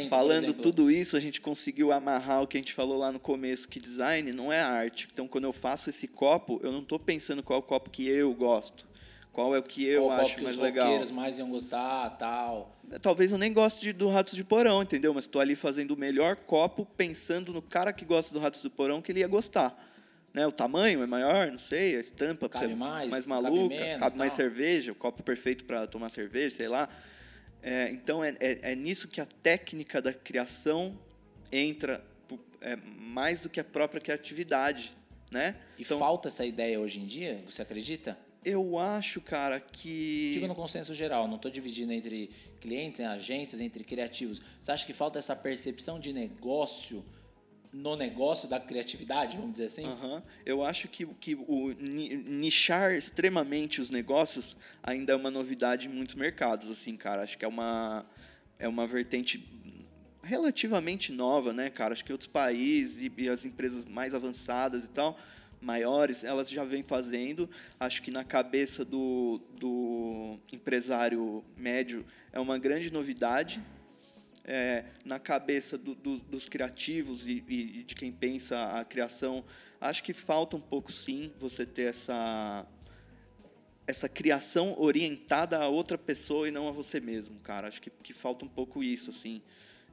falando tudo isso, a gente conseguiu amarrar o que a gente falou lá no começo, que design não é arte. Então, quando eu faço esse copo, eu não estou pensando qual é o copo que eu gosto. Qual é o que eu qual acho que mais os legal. mais iam gostar, tal. Talvez eu nem goste de, do Ratos de Porão, entendeu? Mas estou ali fazendo o melhor copo, pensando no cara que gosta do Ratos do Porão, que ele ia gostar. Né, o tamanho é maior, não sei, a estampa cabe mais, mais maluca, cabe, menos, cabe mais cerveja, o copo perfeito para tomar cerveja, sei lá. É, então é, é, é, nisso que a técnica da criação entra é, mais do que a própria criatividade, né? E então, falta essa ideia hoje em dia, você acredita? Eu acho, cara, que. Digo no consenso geral, não estou dividindo entre clientes, em agências, entre criativos. Você acha que falta essa percepção de negócio? No negócio da criatividade, vamos dizer assim? Uhum. Eu acho que, que o nichar extremamente os negócios ainda é uma novidade em muitos mercados, assim, cara. Acho que é uma, é uma vertente relativamente nova, né, cara? Acho que outros países e, e as empresas mais avançadas e tal, maiores, elas já vêm fazendo. Acho que na cabeça do, do empresário médio é uma grande novidade, é, na cabeça do, do, dos criativos e, e, de quem pensa a criação, acho que falta um pouco sim você ter essa essa criação orientada a outra pessoa e não a você mesmo, cara. Acho que, que falta um pouco isso, assim,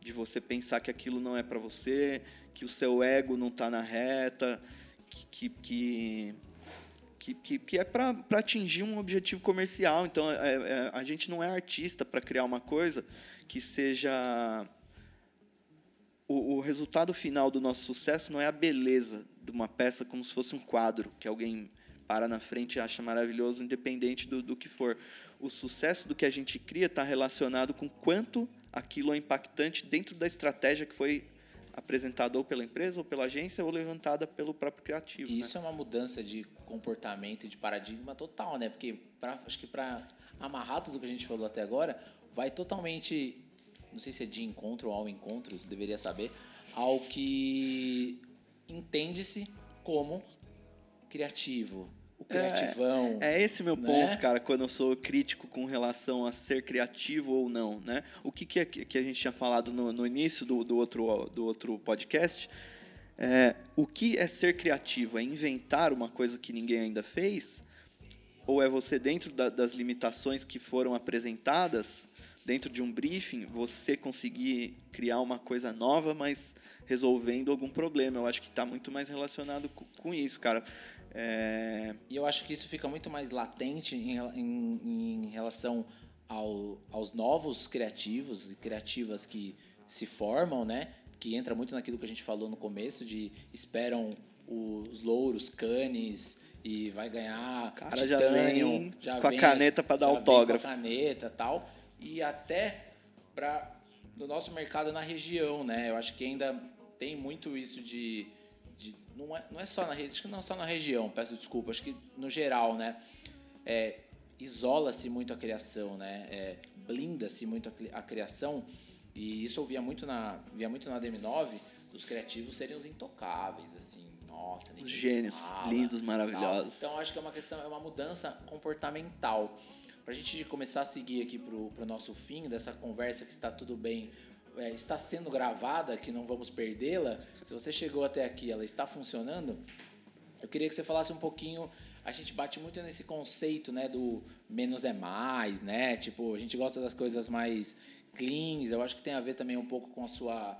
de você pensar que aquilo não é para você, que o seu ego não está na reta, que, que, que que, que, é para atingir um objetivo comercial. Então, é, é, a gente não é artista para criar uma coisa que seja. O, o, resultado final do nosso sucesso não é a beleza de uma peça como se fosse um quadro que alguém para na frente e acha maravilhoso, independente do, do que for. O sucesso do que a gente cria está relacionado com quanto aquilo é impactante dentro da estratégia que foi apresentada ou pela empresa ou pela agência ou levantada pelo próprio criativo. Isso né? é uma mudança de comportamento e de paradigma total, né? Porque pra, acho que para amarrar tudo que a gente falou até agora, vai totalmente, não sei se é de encontro ou ao encontro, deveria saber, ao que entende-se como criativo, o criativão. É, é esse meu né? ponto, cara, quando eu sou crítico com relação a ser criativo ou não, né? O que, que, é, que a gente tinha falado no, no início do, do, outro, do outro podcast, é, o que é ser criativo? É inventar uma coisa que ninguém ainda fez? ou é você dentro da, das limitações que foram apresentadas dentro de um briefing, você conseguir criar uma coisa nova, mas resolvendo algum problema. Eu acho que está muito mais relacionado com, com isso, cara. É... E eu acho que isso fica muito mais latente em, em, em relação ao, aos novos criativos e criativas que se formam, né? Que entra muito naquilo que a gente falou no começo, de esperam os louros, canes e vai ganhar cara titânio, já vem já com vem, a caneta para dar autógrafo. com a caneta tal. E até para no nosso mercado na região, né? Eu acho que ainda tem muito isso de, de não, é, não é só na acho que não é só na região, peço desculpa, acho que no geral, né? É, isola-se muito a criação, né? É, blinda-se muito a, a, criação e isso eu via muito na via muito na DM9 dos criativos seriam os intocáveis, assim, nossa, os gênios, fala, lindos, maravilhosos. Tal. Então acho que é uma questão, é uma mudança comportamental. Para a gente começar a seguir aqui para o nosso fim dessa conversa que está tudo bem, é, está sendo gravada, que não vamos perdê-la. Se você chegou até aqui, ela está funcionando. Eu queria que você falasse um pouquinho a gente bate muito nesse conceito, né, do menos é mais, né? Tipo, a gente gosta das coisas mais cleans. Eu acho que tem a ver também um pouco com a sua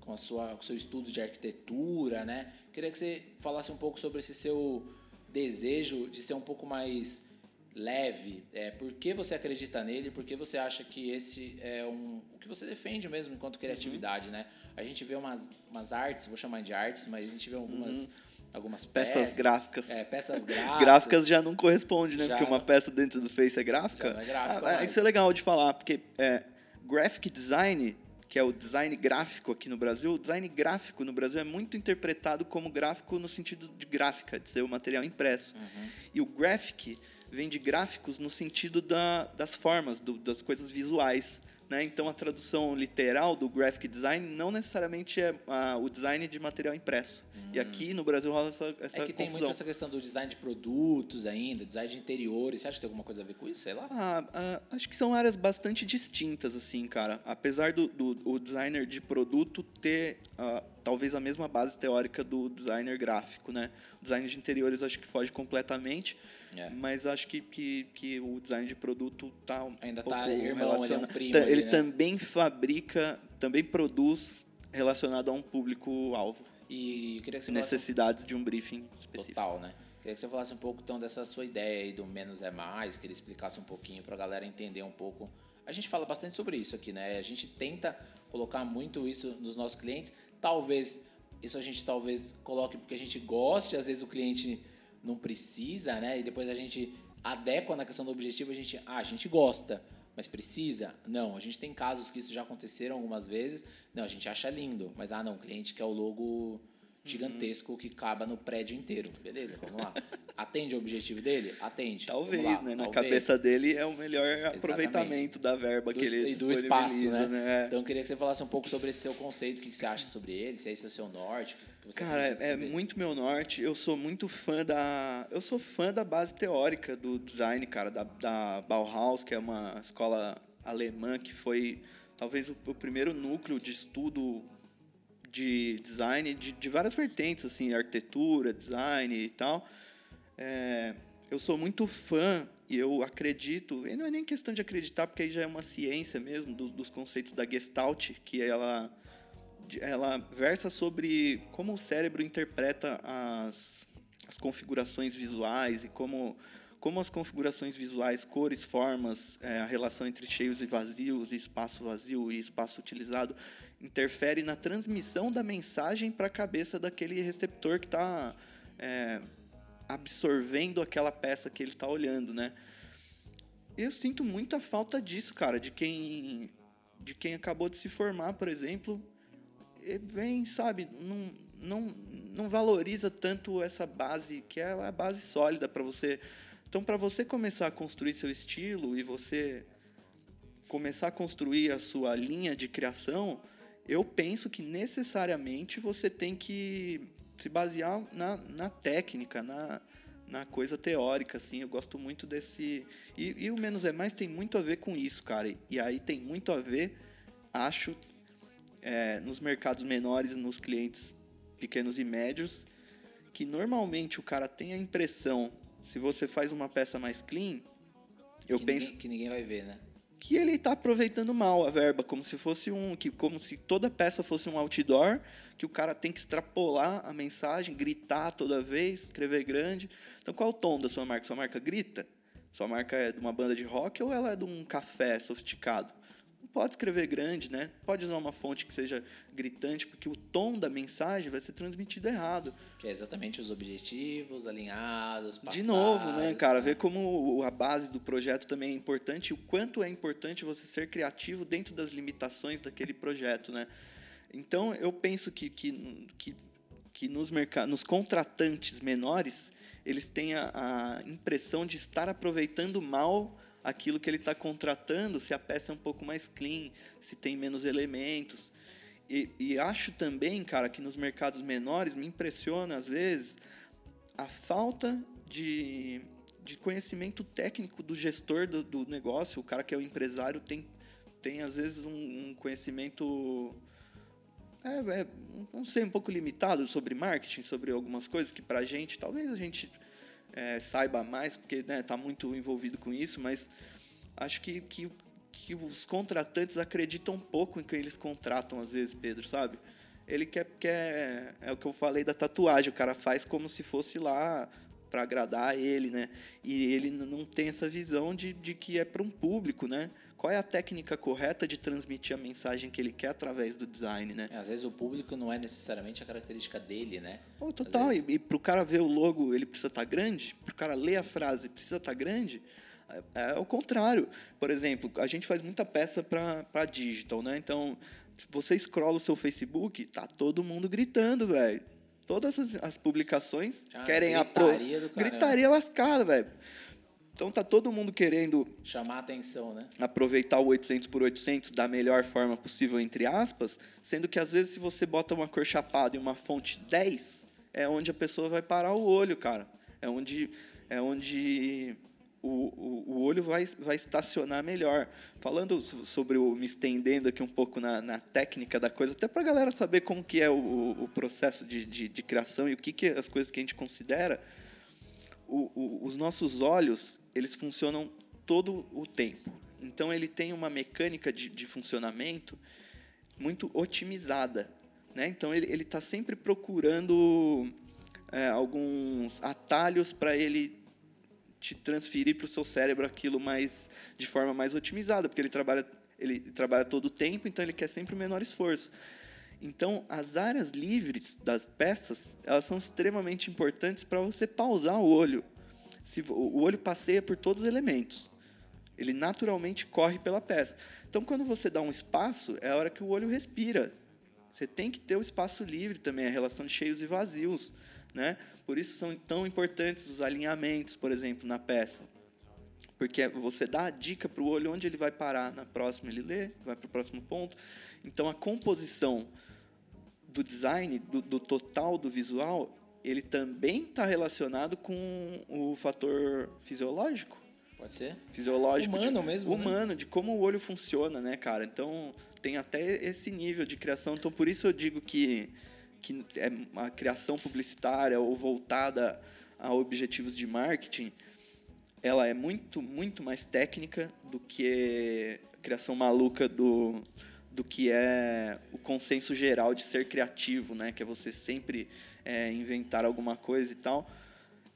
com a sua com o seu estudo de arquitetura, né? Queria que você falasse um pouco sobre esse seu desejo de ser um pouco mais leve. É, por que você acredita nele? Por que você acha que esse é um o que você defende mesmo enquanto criatividade, uhum. né? A gente vê umas, umas artes, vou chamar de artes, mas a gente vê algumas uhum algumas peças, peças gráficas. É, peças (laughs) gráficas. gráficas já não corresponde, né? Porque uma peça dentro do Face é gráfica. É gráfica ah, isso é legal de falar, porque é, graphic design, que é o design gráfico aqui no Brasil, o design gráfico no Brasil é muito interpretado como gráfico no sentido de gráfica, de ser o material impresso. Uhum. E o graphic vem de gráficos no sentido da, das formas, do, das coisas visuais. Né? Então, a tradução literal do graphic design não necessariamente é ah, o design de material impresso. Hum. E aqui no Brasil rola essa, essa É que confusão. tem muito essa questão do design de produtos ainda, design de interiores. Você acha que tem alguma coisa a ver com isso? Sei lá. Ah, ah, acho que são áreas bastante distintas, assim, cara. Apesar do, do, do designer de produto ter ah, talvez a mesma base teórica do designer gráfico, né? O design de interiores acho que foge completamente. É. Mas acho que, que, que o design de produto tá um Ainda pouco tá irmão, ele é um primo. Ele ali, né? também fabrica, também produz relacionado a um público-alvo. E eu queria que você Necessidades de um briefing específico. Total, né? Queria que você falasse um pouco então dessa sua ideia aí do menos é mais, que ele explicasse um pouquinho para a galera entender um pouco. A gente fala bastante sobre isso aqui, né? A gente tenta colocar muito isso nos nossos clientes. Talvez isso a gente talvez coloque porque a gente goste, às vezes o cliente não precisa, né? E depois a gente adequa na questão do objetivo, a gente, ah, a gente gosta, mas precisa? Não, a gente tem casos que isso já aconteceram algumas vezes. Não, a gente acha lindo, mas ah, não, o cliente quer o logo gigantesco uhum. que caba no prédio inteiro. Beleza, vamos lá. (laughs) Atende o objetivo dele? Atende. Talvez, né? Na Talvez. cabeça dele é o melhor Exatamente. aproveitamento da verba do, que ele E do espaço, né? né? Então eu queria que você falasse um pouco sobre esse seu conceito, o que você acha sobre ele, se esse é o seu norte, Cara, é, é muito meu norte. Eu sou muito fã da. Eu sou fã da base teórica do design, cara, da, da Bauhaus, que é uma escola alemã que foi talvez o, o primeiro núcleo de estudo de design de, de várias vertentes, assim, arquitetura, design e tal. É, eu sou muito fã e eu acredito, e não é nem questão de acreditar, porque aí já é uma ciência mesmo do, dos conceitos da Gestalt, que ela ela versa sobre como o cérebro interpreta as, as configurações visuais e como, como as configurações visuais, cores, formas, é, a relação entre cheios e vazios, e espaço vazio e espaço utilizado, interfere na transmissão da mensagem para a cabeça daquele receptor que está é, absorvendo aquela peça que ele está olhando, né? Eu sinto muita falta disso, cara, de quem de quem acabou de se formar, por exemplo, vem, sabe, não, não, não valoriza tanto essa base, que é a base sólida para você. Então, para você começar a construir seu estilo e você começar a construir a sua linha de criação, eu penso que necessariamente você tem que se basear na, na técnica, na, na coisa teórica, assim. Eu gosto muito desse. E, e, o menos é mais tem muito a ver com isso, cara. E aí tem muito a ver, acho, é, nos mercados menores, nos clientes pequenos e médios, que normalmente o cara tem a impressão Se você faz uma peça mais clean, eu que penso Ninguém, que ninguém vai ver, né? Que ele está aproveitando mal a verba, como se fosse um, que como se toda peça fosse um outdoor, que o cara tem que extrapolar a mensagem, gritar toda vez, escrever grande. Então, qual é o tom da sua marca? Sua marca grita? Sua marca é de uma banda de rock ou ela é de um café sofisticado? Pode escrever grande, né? Pode usar uma fonte que seja gritante, porque o tom da mensagem vai ser transmitido errado. Que é exatamente os objetivos alinhados, De novo, né, passados, cara? Ver como a base do projeto também é importante e o quanto é importante você ser criativo dentro das limitações daquele projeto, né? Então, eu penso que, que, que, que nos, nos contratantes menores, eles têm a, a impressão de estar aproveitando mal aquilo que ele está contratando, se a peça é um pouco mais clean, se tem menos elementos. E, e acho também, cara, que nos mercados menores me impressiona, às vezes, a falta de, de conhecimento técnico do gestor do, do negócio. O cara que é o empresário tem, tem às vezes, um, um conhecimento é, é, não sei, um pouco limitado sobre marketing, sobre algumas coisas que pra gente, talvez a gente é, saiba mais, porque está muito envolvido com isso, mas acho que, que, que os contratantes acreditam um pouco em quem eles contratam, às vezes, Pedro, sabe? Ele quer, quer. É o que eu falei da tatuagem, o cara faz como se fosse lá para agradar ele, né? E ele não tem essa visão de, de que é para um público, né? Qual é a técnica correta de transmitir a mensagem que ele quer através do design, né? É, às vezes o público não é necessariamente a característica dele, né? Oh, total. E, vezes. e pro cara ver o logo, ele precisa estar grande? Pro cara ler a frase, precisa estar grande? É, é o contrário. Por exemplo, a gente faz muita peça para digital, né? Então, você scrolla o seu Facebook, tá todo mundo gritando, velho. Todas as, as publicações uma querem a pro... gritaria do caramba. Gritaria lascada, velho. Então tá todo mundo querendo Chamar a atenção, né? aproveitar o 800 por 800 da melhor forma possível, entre aspas, sendo que às vezes se você bota uma cor chapada e uma fonte 10, é onde a pessoa vai parar o olho, cara. É onde, é onde o, o, olho vai, vai estacionar melhor. Falando so- sobre o. me estendendo aqui um pouco na, na técnica da coisa, até para a galera saber como que é o, o- processo de, de, de criação e o que, que as coisas que a gente considera o- o- os nossos olhos eles funcionam todo o tempo. Então ele tem uma mecânica de, de funcionamento muito otimizada, né? Então ele ele está sempre procurando é, alguns atalhos para ele te transferir para o seu cérebro aquilo mais de forma mais otimizada, porque ele trabalha ele trabalha todo o tempo, então ele quer sempre o menor esforço. Então, as áreas livres das peças, elas são extremamente importantes para você pausar o olho. Se, o olho passeia por todos os elementos. Ele naturalmente corre pela peça. Então, quando você dá um espaço, é a hora que o olho respira. Você tem que ter o espaço livre também, a relação de cheios e vazios. Né? Por isso são tão importantes os alinhamentos, por exemplo, na peça. Porque você dá a dica para o olho onde ele vai parar. Na próxima ele lê, vai para o próximo ponto. Então a composição do design, do, do total do visual, ele também está relacionado com o fator fisiológico. Pode ser? Fisiológico. Humano de, mesmo, né? Humano, de como o olho funciona, né, cara? Então tem até esse nível de criação. Então por isso eu digo que, que é uma criação publicitária ou voltada a objetivos de marketing ela é muito, muito mais técnica do que a criação maluca do, do que é o consenso geral de ser criativo, né? Que é você sempre é, inventar alguma coisa e tal.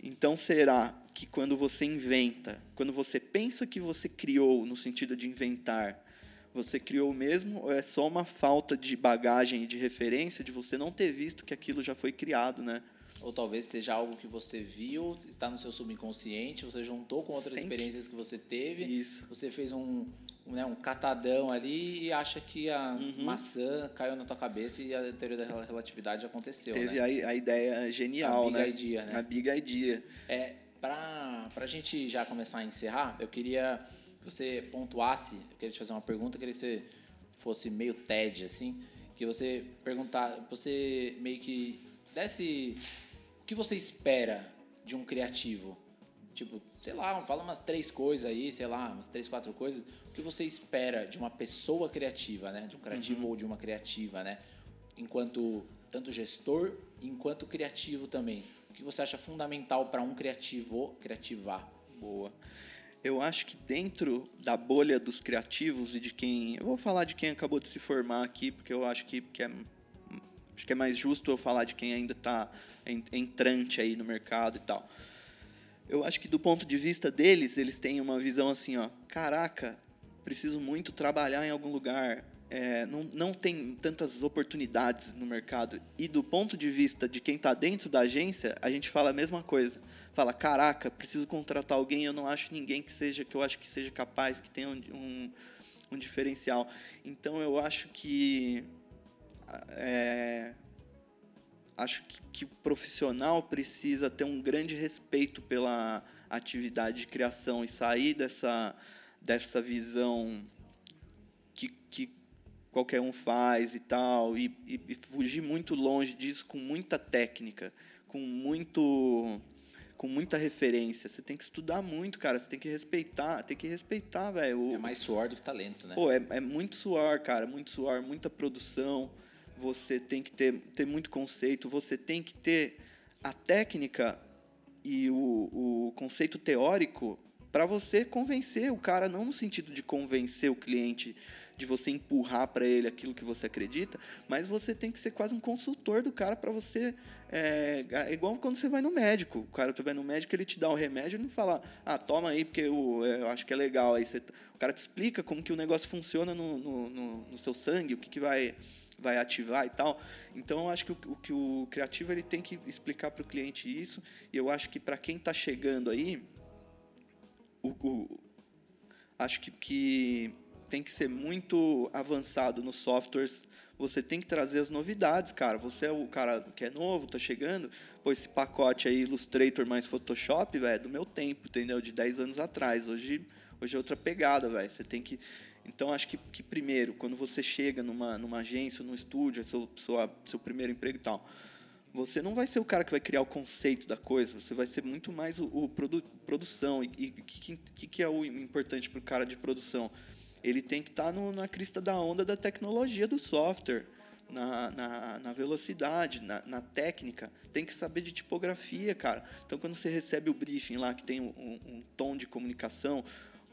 Então, será que quando você inventa, quando você pensa que você criou no sentido de inventar, você criou mesmo ou é só uma falta de bagagem e de referência de você não ter visto que aquilo já foi criado, né? Ou talvez seja algo que você viu, está no seu subconsciente, você juntou com outras experiências que você teve, Isso. você fez um, um, né, um catadão ali e acha que a Uhum. maçã caiu na tua cabeça e a teoria da rela- relatividade aconteceu, Teve né? a, a ideia genial, A big né? idea, né? A big idea. É, pra, pra gente já começar a encerrar, eu queria que você pontuasse, eu queria te fazer uma pergunta, eu queria que você fosse meio TED, assim, que você perguntar, você meio que desse o que você espera de um criativo? Tipo, sei lá, fala umas três coisas aí, sei lá, umas três, quatro coisas. O que você espera de uma pessoa criativa, né? De um criativo ou de uma criativa, né? Enquanto tanto gestor, enquanto criativo também. O que você acha fundamental para um criativo criativar? Boa. Eu acho que dentro da bolha dos criativos e de quem. Eu vou falar de quem acabou de se formar aqui, porque eu acho que, que é, acho que é mais justo eu falar de quem ainda está entrante aí no mercado e tal. Eu acho que do ponto de vista deles, eles têm uma visão assim, ó, caraca, preciso muito trabalhar em algum lugar, é, não, não tem tantas oportunidades no mercado. E do ponto de vista de quem está dentro da agência, a gente fala a mesma coisa. Fala, caraca, preciso contratar alguém, eu não acho ninguém que seja que eu acho que seja capaz, que tenha um, um, um diferencial. Então eu acho que é, acho que, que o profissional precisa ter um grande respeito pela atividade de criação e sair dessa dessa visão que, que qualquer um faz e tal, e, e, e fugir muito longe disso com muita técnica, com muito com muita referência. Você tem que estudar muito, cara. Você tem que respeitar, tem que respeitar, velho. É mais suor do que talento, né? Pô, é, é muito suor, cara. Muito suor, muita produção. Você tem que ter, ter muito conceito. Você tem que ter a técnica e o, o conceito teórico para você convencer o cara, não no sentido de convencer o cliente de você empurrar para ele aquilo que você acredita, mas você tem que ser quase um consultor do cara para você. É, é, igual quando você vai no médico. O cara, você vai no médico, ele te dá o remédio e não fala, ah, toma aí, porque eu, eu acho que é legal. Aí você, o cara te explica como que o negócio funciona no, no, no, no seu sangue, o que, que vai vai ativar e tal. Então eu acho que o, o que o criativo ele tem que explicar para o cliente isso. E eu acho que para quem está chegando aí, o, o, acho que, que tem que ser muito avançado nos softwares. Você tem que trazer as novidades, cara. Você é o cara que é novo, tá chegando. Pô, esse pacote aí, Illustrator mais Photoshop, velho, é do meu tempo, entendeu? De 10 anos atrás. Hoje, hoje é outra pegada, velho. Você tem que. Então, acho que, que primeiro, quando você chega numa, numa agência, num estúdio, seu, sua, seu primeiro emprego e tal, você não vai ser o cara que vai criar o conceito da coisa, você vai ser muito mais o, o produ, produção. E o que, que, que é o importante para o cara de produção? Ele tem que estar tá na crista da onda da tecnologia do software, na, na, na velocidade, na, na, técnica. Tem que saber de tipografia, cara. Então, quando você recebe o briefing lá, que tem um, um tom de comunicação,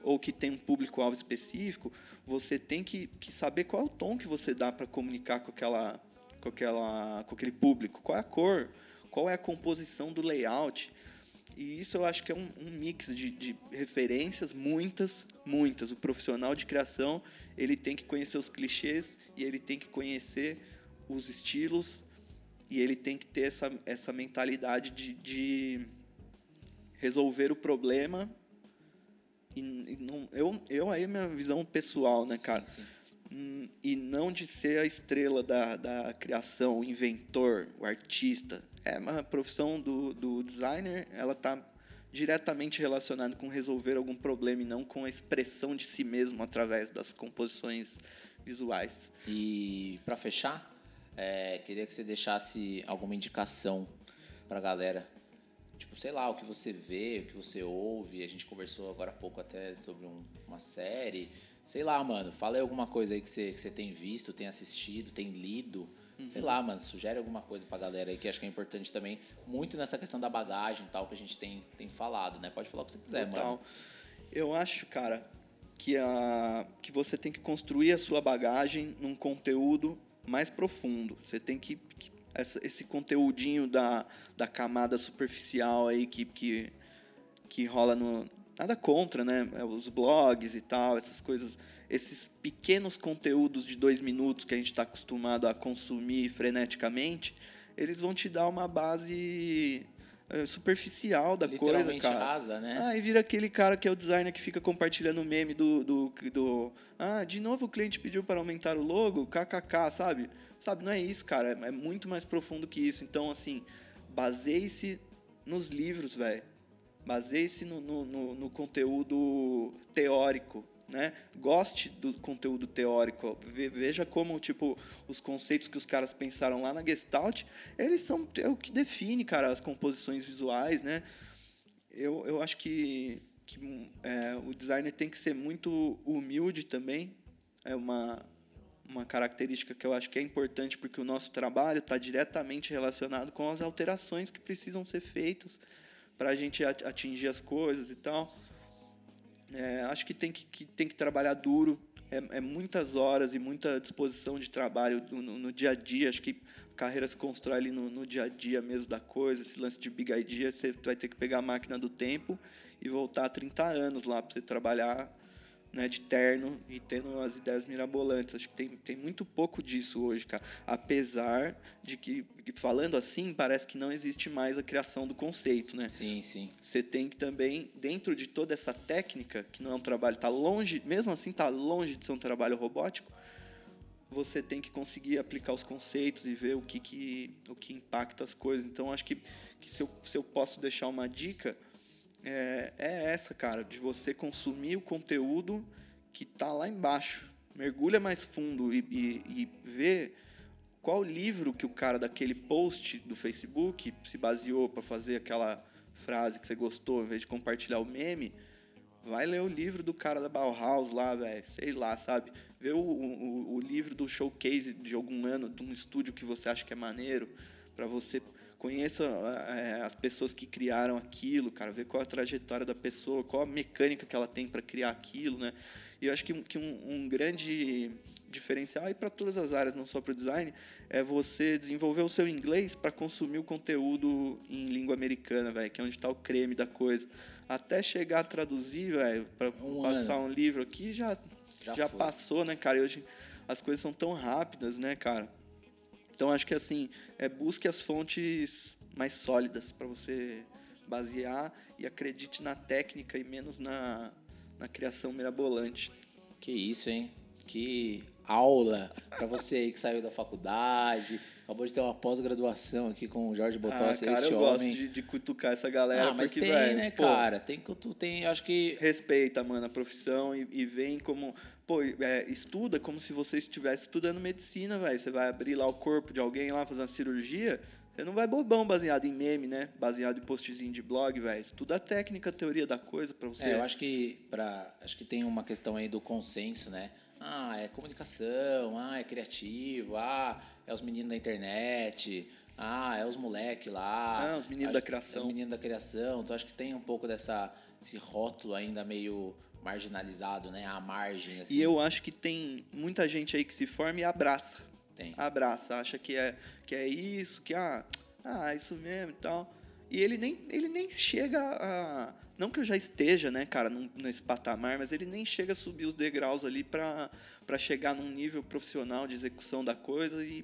ou que tem um público-alvo específico, você tem que, que saber qual é o tom que você dá para comunicar com, aquela, com, aquela, com aquele público, qual é a cor, qual é a composição do layout. E isso eu acho que é um, um mix de, de, referências, muitas, muitas. O profissional de criação, ele tem que conhecer os clichês e ele tem que conhecer os estilos e ele tem que ter essa, essa mentalidade de, de resolver o problema e, e, não, eu, eu aí minha visão pessoal, né, cara? Sim, sim. Hum, e não de ser a estrela da, da criação, o inventor, o artista é uma profissão do, do designer, ela está diretamente relacionada com resolver algum problema e não com a expressão de si mesmo através das composições visuais. E para fechar, é, queria que você deixasse alguma indicação para a galera. Tipo, sei lá, o que você vê, o que você ouve. A gente conversou agora há pouco até sobre um, uma série. Sei lá, mano, fala aí alguma coisa aí que você, que você tem visto, tem assistido, tem lido Uhum. Sei lá, mano, sugere alguma coisa pra galera aí que acho que é importante também, muito nessa questão da bagagem e tal, que a gente tem, tem falado, né? Pode falar o que você quiser, Total. mano. Eu acho, cara, que, a, que você tem que construir a sua bagagem num conteúdo mais profundo. Você tem que. que essa, esse conteúdinho da, da camada superficial aí que, que, que rola no. Nada contra, né? Os blogs e tal, essas coisas esses pequenos conteúdos de dois minutos que a gente está acostumado a consumir freneticamente, eles vão te dar uma base eh, superficial da coisa, cara. rasa, né? Ah, e vira aquele cara que é o designer que fica compartilhando o meme do, do, do... Ah, de novo o cliente pediu para aumentar o logo, kkk, sabe? Sabe, não é isso, cara. É muito mais profundo que isso. Então, assim, baseie-se nos livros, velho. Baseie-se no, no, no, no conteúdo teórico, né? Goste do conteúdo teórico, veja como tipo os conceitos que os caras pensaram lá na Gestalt, eles são é o que define, cara, as composições visuais, né? Eu, eu acho que, que é, o designer tem que ser muito humilde também, é uma uma característica que eu acho que é importante porque o nosso trabalho está diretamente relacionado com as alterações que precisam ser feitas para a gente atingir as coisas e tal. É, acho que tem que, que, tem que trabalhar duro, é, é, muitas horas e muita disposição de trabalho no, no, dia a dia. Acho que carreira se constrói ali no, no, dia a dia mesmo da coisa. Esse lance de big idea, você vai ter que pegar a máquina do tempo e voltar 30 anos lá para você trabalhar né, de terno e tendo as ideias mirabolantes. Acho que tem, tem muito pouco disso hoje, cara. Apesar de que, falando assim, parece que não existe mais a criação do conceito, né? Sim, sim. Você tem que também, dentro de toda essa técnica, que não é um trabalho, tá longe, mesmo assim tá longe de ser um trabalho robótico, você tem que conseguir aplicar os conceitos e ver o que, que, o que impacta as coisas. Então, acho que, que se, eu, se eu posso deixar uma dica é, é essa, cara, de você consumir o conteúdo que está lá embaixo. Mergulha mais fundo e, e, e vê qual livro que o cara daquele post do Facebook se baseou para fazer aquela frase que você gostou, em vez de compartilhar o meme, vai ler o livro do cara da Bauhaus lá, velho, sei lá, sabe? Vê o, o, o, livro do showcase de algum ano, de um estúdio que você acha que é maneiro, para você conheça é, as pessoas que criaram aquilo, cara, ver qual a trajetória da pessoa, qual a mecânica que ela tem para criar aquilo, né? E eu acho que, que um, um grande diferencial aí para todas as áreas, não só para o design, é você desenvolver o seu inglês para consumir o conteúdo em língua americana, velho, que é onde está o creme da coisa. Até chegar a traduzir, velho, para um passar ano. um livro aqui já já, já passou, né, cara? E hoje as coisas são tão rápidas, né, cara? Então acho que assim, é, busque as fontes mais sólidas para você basear e acredite na técnica e menos na, na criação mirabolante. Que isso, hein? Que aula para você aí que saiu da faculdade, acabou de ter uma pós-graduação aqui com o Jorge Botossi, ah, cara, este eu homem. gosto de, de cutucar essa galera. Ah, mas porque, tem, véio, né, pô, cara? Tem que tu tem, acho que respeita, mano, a profissão e, e vem como, pô, é, estuda como se você estivesse estudando medicina, velho. Você vai abrir lá o corpo de alguém lá fazer uma cirurgia, você não vai bobão baseado em meme, né? Baseado em postzinho de blog, velho. Estuda a técnica, a teoria da coisa para você. É, eu acho que para, acho que tem uma questão aí do consenso, né? Ah, é comunicação, ah, é criativo, ah, é os meninos da internet, ah, é os moleque lá. Ah, os meninos da criação. É os meninos da criação. Então acho que tem um pouco dessa esse rótulo ainda meio marginalizado, né? À margem. Assim. E eu acho que tem muita gente aí que se forma e abraça. Tem. Abraça, acha que é, que é isso, que ah, ah, isso mesmo e tal. E ele nem, ele nem chega a. Não que eu já esteja, né, cara, num, nesse patamar, mas ele nem chega a subir os degraus ali para chegar num nível profissional de execução da coisa e,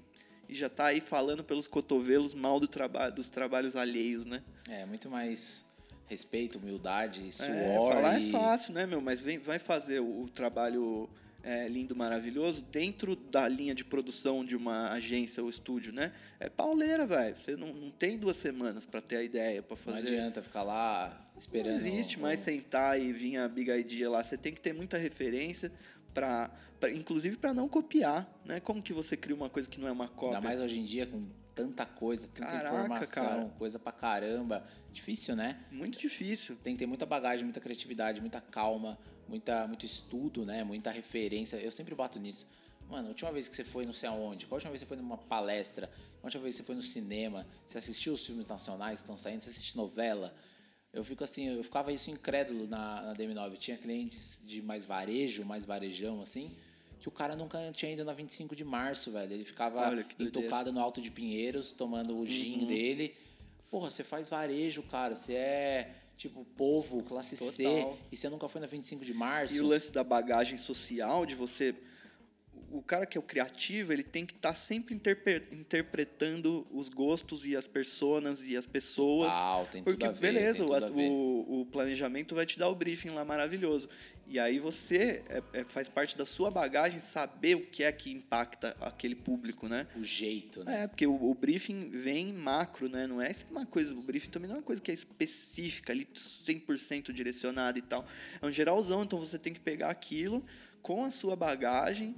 e já tá aí falando pelos cotovelos mal do trabalho, dos trabalhos alheios, né? É, muito mais respeito, humildade, É, suor. falar e... é fácil, né, meu? Mas vem, vai fazer o, o trabalho é, lindo, maravilhoso dentro da linha de produção de uma agência ou estúdio, né? É pauleira, velho. Você não, não tem duas semanas para ter a ideia, para Não fazer. adianta ficar lá esperando. Não existe mais sentar e vir a Big Idea lá. Você tem que ter muita referência para, inclusive para não copiar, né? Como que você cria uma coisa que não é uma cópia? Ainda mais hoje em dia com tanta coisa, tanta Caraca, informação, cara. coisa pra caramba. Difícil, né? Muito difícil. Tem que ter muita bagagem, muita criatividade, muita calma, muita, muito estudo, né? Muita referência. Eu sempre bato nisso. Mano, a última vez que você foi não sei aonde, qual a última vez que você foi numa palestra, qual a última vez que você foi no cinema, você assistiu os filmes nacionais que estão saindo, você assiste novela. Eu fico assim, eu ficava isso incrédulo na, na DM9. Eu tinha clientes de mais varejo, mais varejão, assim, que o cara nunca tinha ido na 25 de março, velho. Ele ficava intocado no Alto de Pinheiros, tomando o gin dele. Porra, você faz varejo, cara. Você é, tipo, povo, classe C, Total. e você nunca foi na 25 de março. E o lance da bagagem social, de você. O cara que é o criativo, ele tem que estar sempre interpre- interpretando os gostos e as personas e as pessoas. Total, tem tudo porque, a ver, beleza, tem o, tudo a ver. o, o planejamento vai te dar o briefing lá maravilhoso. E aí você é- é- faz parte da sua bagagem saber o que é que impacta aquele público, né? O jeito, né? É, porque o, o briefing vem macro, né? Não é uma coisa, o briefing também não é uma coisa que é específica, ali 100% direcionada e tal. É um geralzão, então você tem que pegar aquilo com a sua bagagem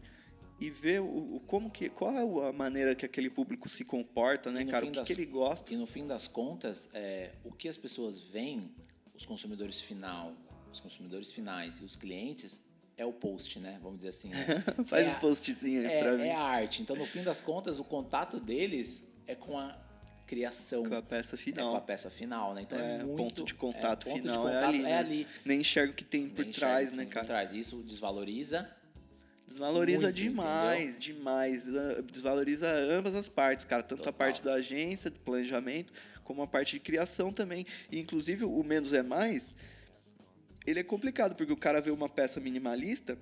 e ver o, o como que qual é a maneira que aquele público se comporta, né, cara? O que, das- que ele gosta. E no fim das contas, é, o que as pessoas veem, os consumidores final, os consumidores finais e os clientes, é o post, né? Vamos dizer assim. Né? (laughs) Faz é um postzinho aí é, pra mim. É a arte. Então, no fim das contas, o contato deles é com a criação. Com a peça final. É com a peça final, né? Então é, É, muito... ponto de contato ponto de final é contato ali, né? É ali. Nem enxerga o que tem por trás, né, cara? Por trás. Isso desvaloriza. Desvaloriza Muito, demais, demais. Ah, Desvaloriza ambas as partes, cara. Tanto Total. a parte da agência, do planejamento, como a parte de criação também. E, inclusive, o menos é mais, ele é complicado, porque o cara vê uma peça minimalista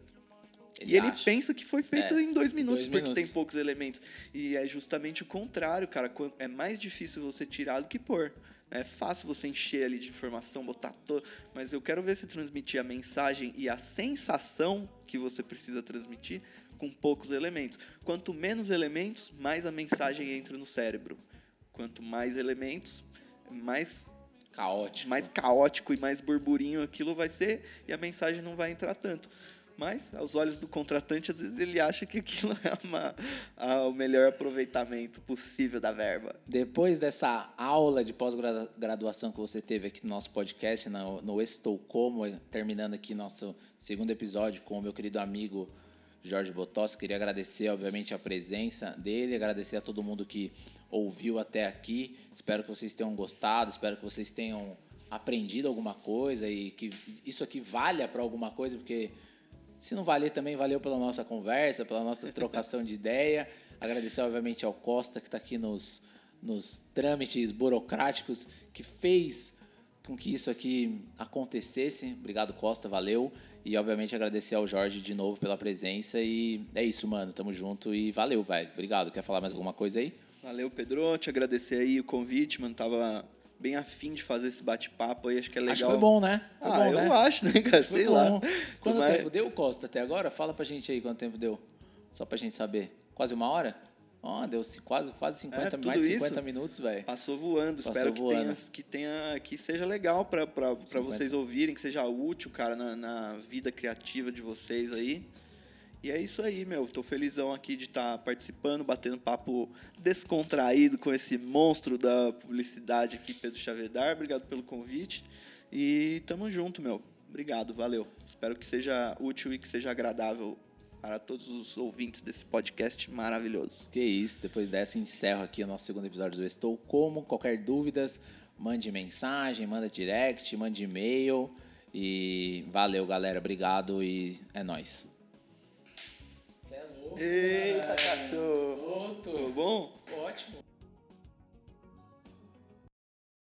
e ele acha. pensa que foi feito É, em dois minutos, dois porque minutos. tem poucos elementos. E é justamente o contrário, cara. É mais difícil você tirar do que pôr. É fácil você encher ali de informação, botar todo. Mas eu quero ver você transmitir a mensagem e a sensação que você precisa transmitir com poucos elementos. Quanto menos elementos, mais a mensagem entra no cérebro. Quanto mais elementos, mais Caótico. mais caótico e mais burburinho aquilo vai ser e a mensagem não vai entrar tanto. Mas, aos olhos do contratante, às vezes ele acha que aquilo é uma- a- o melhor aproveitamento possível da verba. Depois dessa aula de pós-graduação que você teve aqui no nosso podcast, no, no terminando aqui nosso segundo episódio com o meu querido amigo Jorge Botos, queria agradecer, obviamente, a presença dele, agradecer a todo mundo que ouviu até aqui. Espero que vocês tenham gostado, espero que vocês tenham aprendido alguma coisa e que isso aqui valha para alguma coisa, porque se não valer também, valeu pela nossa conversa, pela nossa trocação de ideia. Agradecer, obviamente, ao Costa, que está aqui nos, nos trâmites burocráticos, que fez com que isso aqui acontecesse. Obrigado, Costa, valeu. E, obviamente, agradecer ao Jorge de novo pela presença. E é isso, mano. Tamo junto e valeu, velho. Obrigado. Quer falar mais alguma coisa aí? Valeu, Pedro. Te agradecer aí o convite, mano. Tava bem afim de fazer esse bate-papo aí. Acho que é legal. Acho que foi bom, né? Foi ah, bom, eu né? acho, né, cara? Sei bom. lá. Quanto Tomara- tempo deu, Costa, até agora? Fala pra gente aí quanto tempo deu. Só pra gente saber. Quase uma hora? Ó, deu ci- quase, quase 50, É, mais de isso? 50 minutos, velho. Passou voando. Passou Espero que, voando. Tenha, que tenha que seja legal para 50. vocês ouvirem, que seja útil, cara, na, na vida criativa de vocês aí. E é isso aí, meu. Tô felizão aqui de estar participando, batendo papo descontraído com esse monstro da publicidade aqui, Pedro Chavedar. Obrigado pelo convite. E tamo junto, meu. Obrigado, valeu. Espero que seja útil e que seja agradável para todos os ouvintes desse podcast maravilhoso. Que isso, depois dessa encerro aqui o nosso segundo episódio do Estou Como. Qualquer dúvidas, mande mensagem, manda direct, mande e-mail. E valeu, galera. Obrigado e é nóis. Eita, cachorro! Solto. Tudo bom? Ótimo.